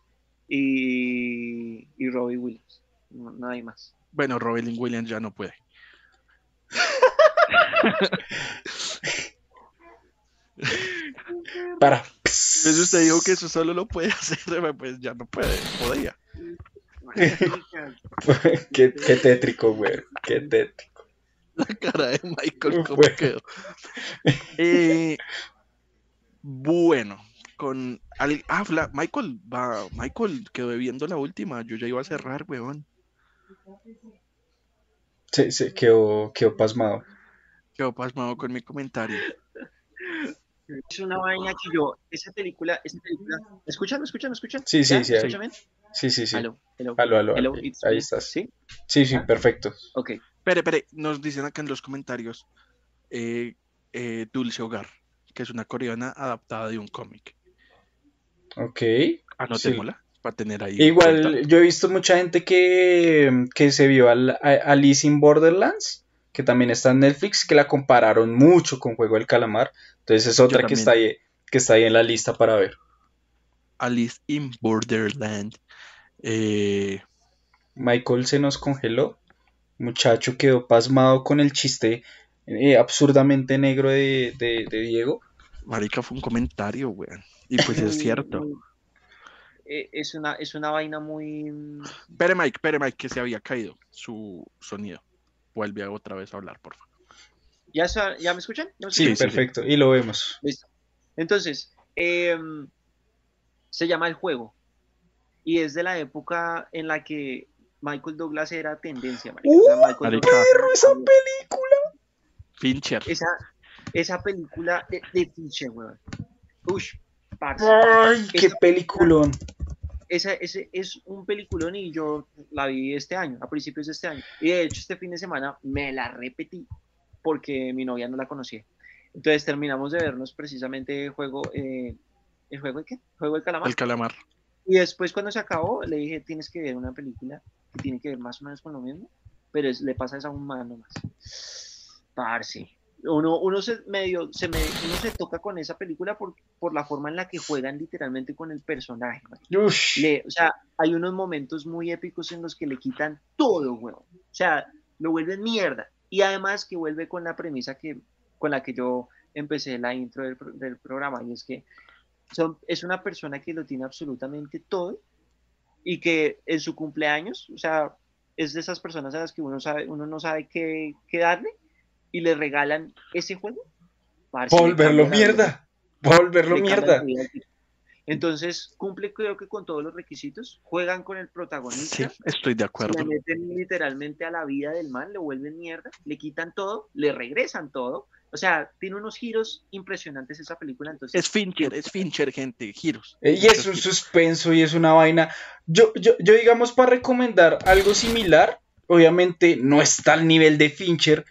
y, y Robbie Williams. No, nadie más. bueno, Robin Williams ya no puede. Para. Entonces usted dijo que eso solo lo puede hacer, pues ya no puede, podía. qué, qué tétrico, güey. Qué tétrico. La cara de Michael, ¿cómo Bueno. quedó? Eh, bueno, con al- ah, Fla- Michael va, Michael quedó viendo la última, yo ya iba a cerrar, weón. Se, se quedó, quedó pasmado. Quedó pasmado con mi comentario. Es una vaina que yo, esa película, esa película, ¿me escuchan? ¿Me escuchan? ¿Me escuchan? Sí, sí, sí, ¿Me ahí. escuchan bien? Sí, sí, sí. Aló, hello. Aló, aló, Hello, it's Ahí estás. ¿Sí? Sí, sí, ¿Ah? perfecto. Ok. Espere, espere, nos dicen acá en los comentarios eh, eh, Dulce Hogar, que es una coreana adaptada de un cómic. Ok. Anotémosla para tener ahí. Igual, yo he visto mucha gente que, que se vio al, a- Alice in Borderlands, que también está en Netflix, que la compararon mucho con Juego del Calamar. Entonces es otra que está, ahí, que está ahí en la lista para ver. Alice in Borderland. Eh, Michael se nos congeló. Muchacho quedó pasmado con el chiste eh, absurdamente negro de, de- de Diego. marica, fue un comentario, weón. Y pues es cierto. Eh, Es una, es una vaina muy... mm, Espere, Mike, espere, Mike, que se había caído su sonido. Vuelve a otra vez a hablar, por favor. ¿Ya, ¿Ya me escuchan? ¿Ya me Sí, Sí, escuchan? sí, perfecto. Y lo vemos. Listo. Entonces, em, se llama El Juego. Y es de la época en la que Michael Douglas era tendencia. marica. O sea, ¡Uh, Michael marica! Douglas- ¡Perro, esa película! Fincher. esa, esa película de, de Fincher, weón. Ush, parce. ¡Ay, qué Esa- peliculón! Esa, ese es un peliculón y yo la vi este año, a principios de este año. Y de hecho, este fin de semana me la repetí porque mi novia no la conocía. Entonces terminamos de vernos precisamente el juego, eh, ¿el juego de qué? ¿Juego del calamar? El calamar. Y después cuando se acabó, le dije, tienes que ver una película que tiene que ver más o menos con lo mismo, pero es- le pasa esa un mano más. Parce. Uno, uno se medio, se me, uno se toca con esa película por, por la forma en la que juegan literalmente con el personaje. Le- o sea, hay unos momentos muy épicos en los que le quitan todo, weón. O sea, lo vuelven mierda. Y además que vuelve con la premisa que, con la que yo empecé la intro del, del programa, y es que son, es una persona que lo tiene absolutamente todo y que en su cumpleaños, o sea, es de esas personas a las que uno, sabe, uno no sabe qué, qué darle y le regalan ese juego. Volverlo mierda. Volverlo mierda. Entonces, cumple creo que con todos los requisitos, juegan con el Sí, protagonista, estoy de acuerdo. le meten literalmente a la vida del man, le vuelven mierda, le quitan todo, le regresan todo. O sea, tiene unos giros impresionantes esa película. Entonces, Es Fincher, es Fincher, gente. Giros. Eh, Y es un suspenso y es una vaina. Yo, yo, yo digamos, para recomendar algo similar, obviamente no está al nivel de Fincher,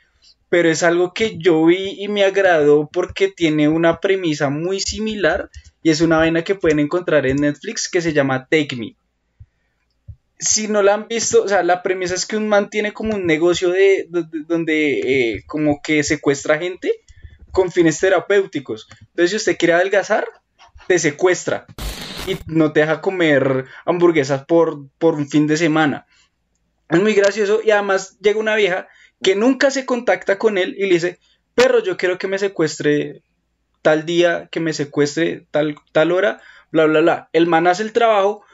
pero es algo que yo vi y me agradó porque tiene una premisa muy similar y es una vaina que pueden encontrar en Netflix que se llama Take Me. Si no la han visto, o sea, la premisa es que un man tiene como un negocio de, donde eh, como que secuestra gente con fines terapéuticos. Entonces, si usted quiere adelgazar, te secuestra y no te deja comer hamburguesas por, por un fin de semana. Es muy gracioso y además llega una vieja que nunca se contacta con él y le dice, perro, yo quiero que me secuestre tal día, que me secuestre tal, tal hora, bla, bla, bla. El man hace el trabajo,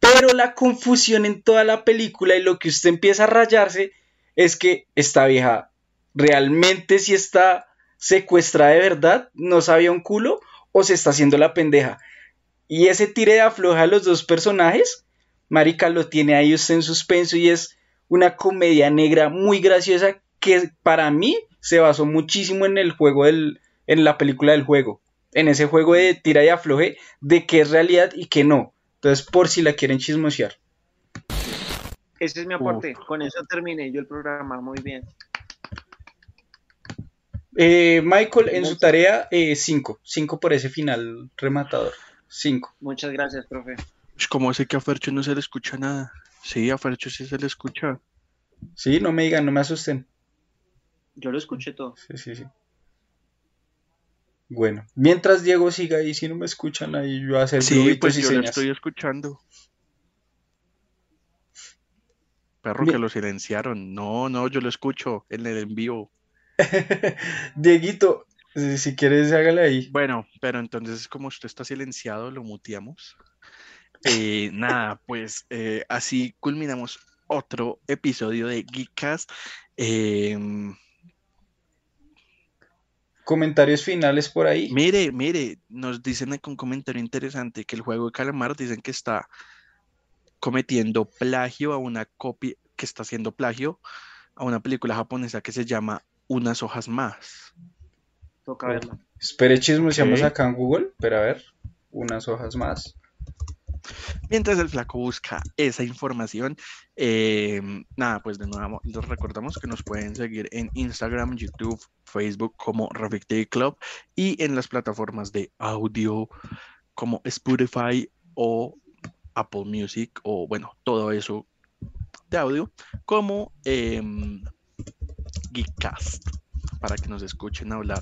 pero la confusión en toda la película y lo que usted empieza a rayarse es que esta vieja realmente si está secuestrada de verdad, no sabía un culo o se está haciendo la pendeja. Y ese tire de afloja a los dos personajes, Marica lo tiene ahí usted en suspenso y es una comedia negra muy graciosa que para mí se basó muchísimo en el juego del, en la película del juego, en ese juego de tira y afloje de qué es realidad y qué no. Entonces, por si la quieren chismosear. Ese es mi aporte. Con eso terminé yo el programa. Muy bien. Eh, Michael, en su tarea, 5. Eh, 5 por ese final rematador. 5. Muchas gracias, profe. ¿Cómo sé que a Fercho no se le escucha nada? Sí, a Fercho sí se le escucha. Sí, no me digan, no me asusten. Yo lo escuché todo. Sí, sí, sí. Bueno, mientras Diego siga ahí, si no me escuchan ahí, yo voy a hacer Sí, pues yo lo estoy escuchando. Perro que lo silenciaron. No, no, yo lo escucho en el envío. Dieguito, si quieres, hágale ahí. Bueno, pero entonces, como usted está silenciado, lo muteamos. Eh, nada, pues eh, así culminamos otro episodio de Geekcast. Em, Comentarios finales por ahí. Mire, mire, nos dicen con un comentario interesante que el juego de Calamar dicen que está cometiendo plagio a una copia, que está haciendo plagio a una película japonesa que se llama Unas hojas más. Toca verla. Espere, chismoseamos acá en Google, pero a ver, unas hojas más. Mientras el flaco busca esa información, eh, nada, pues de nuevo les recordamos que nos pueden seguir en Instagram, YouTube, Facebook como Rafik Club y en las plataformas de audio como Spotify o Apple Music o bueno, todo eso de audio como eh, Geekcast para que nos escuchen hablar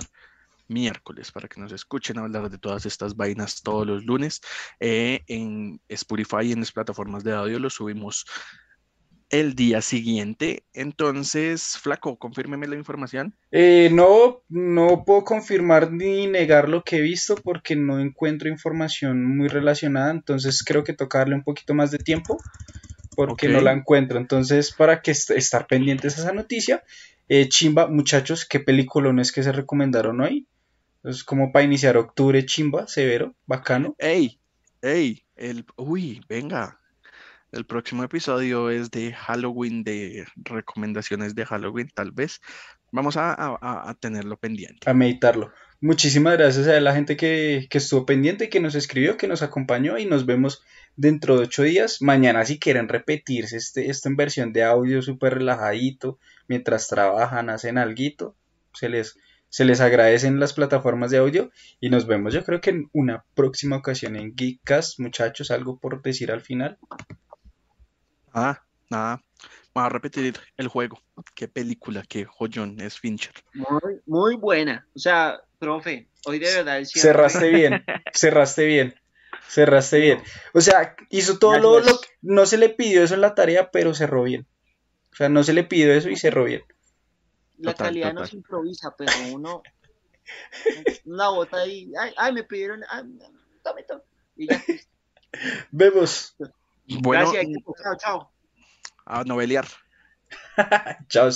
miércoles para que nos escuchen hablar de todas estas vainas todos los lunes. Eh, en Spotify y en las plataformas de audio lo subimos el día siguiente. Entonces, Flaco, confírmeme la información. Eh, no, no puedo confirmar ni negar lo que he visto porque no encuentro información muy relacionada. Entonces, creo que toca darle un poquito más de tiempo porque no la encuentro. Entonces, para que estar pendientes a esa noticia. Eh, chimba, muchachos, ¿qué es que se recomendaron hoy? Es como para iniciar octubre, chimba, severo, bacano. ¡Ey! ¡Ey! El, uy, venga. El próximo episodio es de Halloween, de recomendaciones de Halloween, tal vez. Vamos a, tenerlo pendiente. A meditarlo. Muchísimas gracias a la gente que, que estuvo pendiente, que nos escribió, que nos acompañó y nos vemos dentro de ocho días. Mañana si quieren repetirse este, esta en versión de audio súper relajadito, mientras trabajan, hacen algo, se les se les agradecen las plataformas de audio y nos vemos yo creo que en una próxima ocasión en Geekcast, muchachos, algo por decir al final. Ah, nada. Voy a repetir el juego. Qué película, qué joyón es Fincher. Muy, muy buena. O sea, profe, hoy de verdad Cerraste bien, cerraste bien. Cerraste bien. O sea, hizo todo lo, lo, No se le pidió eso en la tarea, pero cerró bien. O sea, no se le pidió eso y cerró bien la calidad no se improvisa, pero uno una bota ahí, ay, me pidieron, ay, tome, tome, y ya. Vemos. Bueno, Gracias, chao, chao. A novelear. Chao.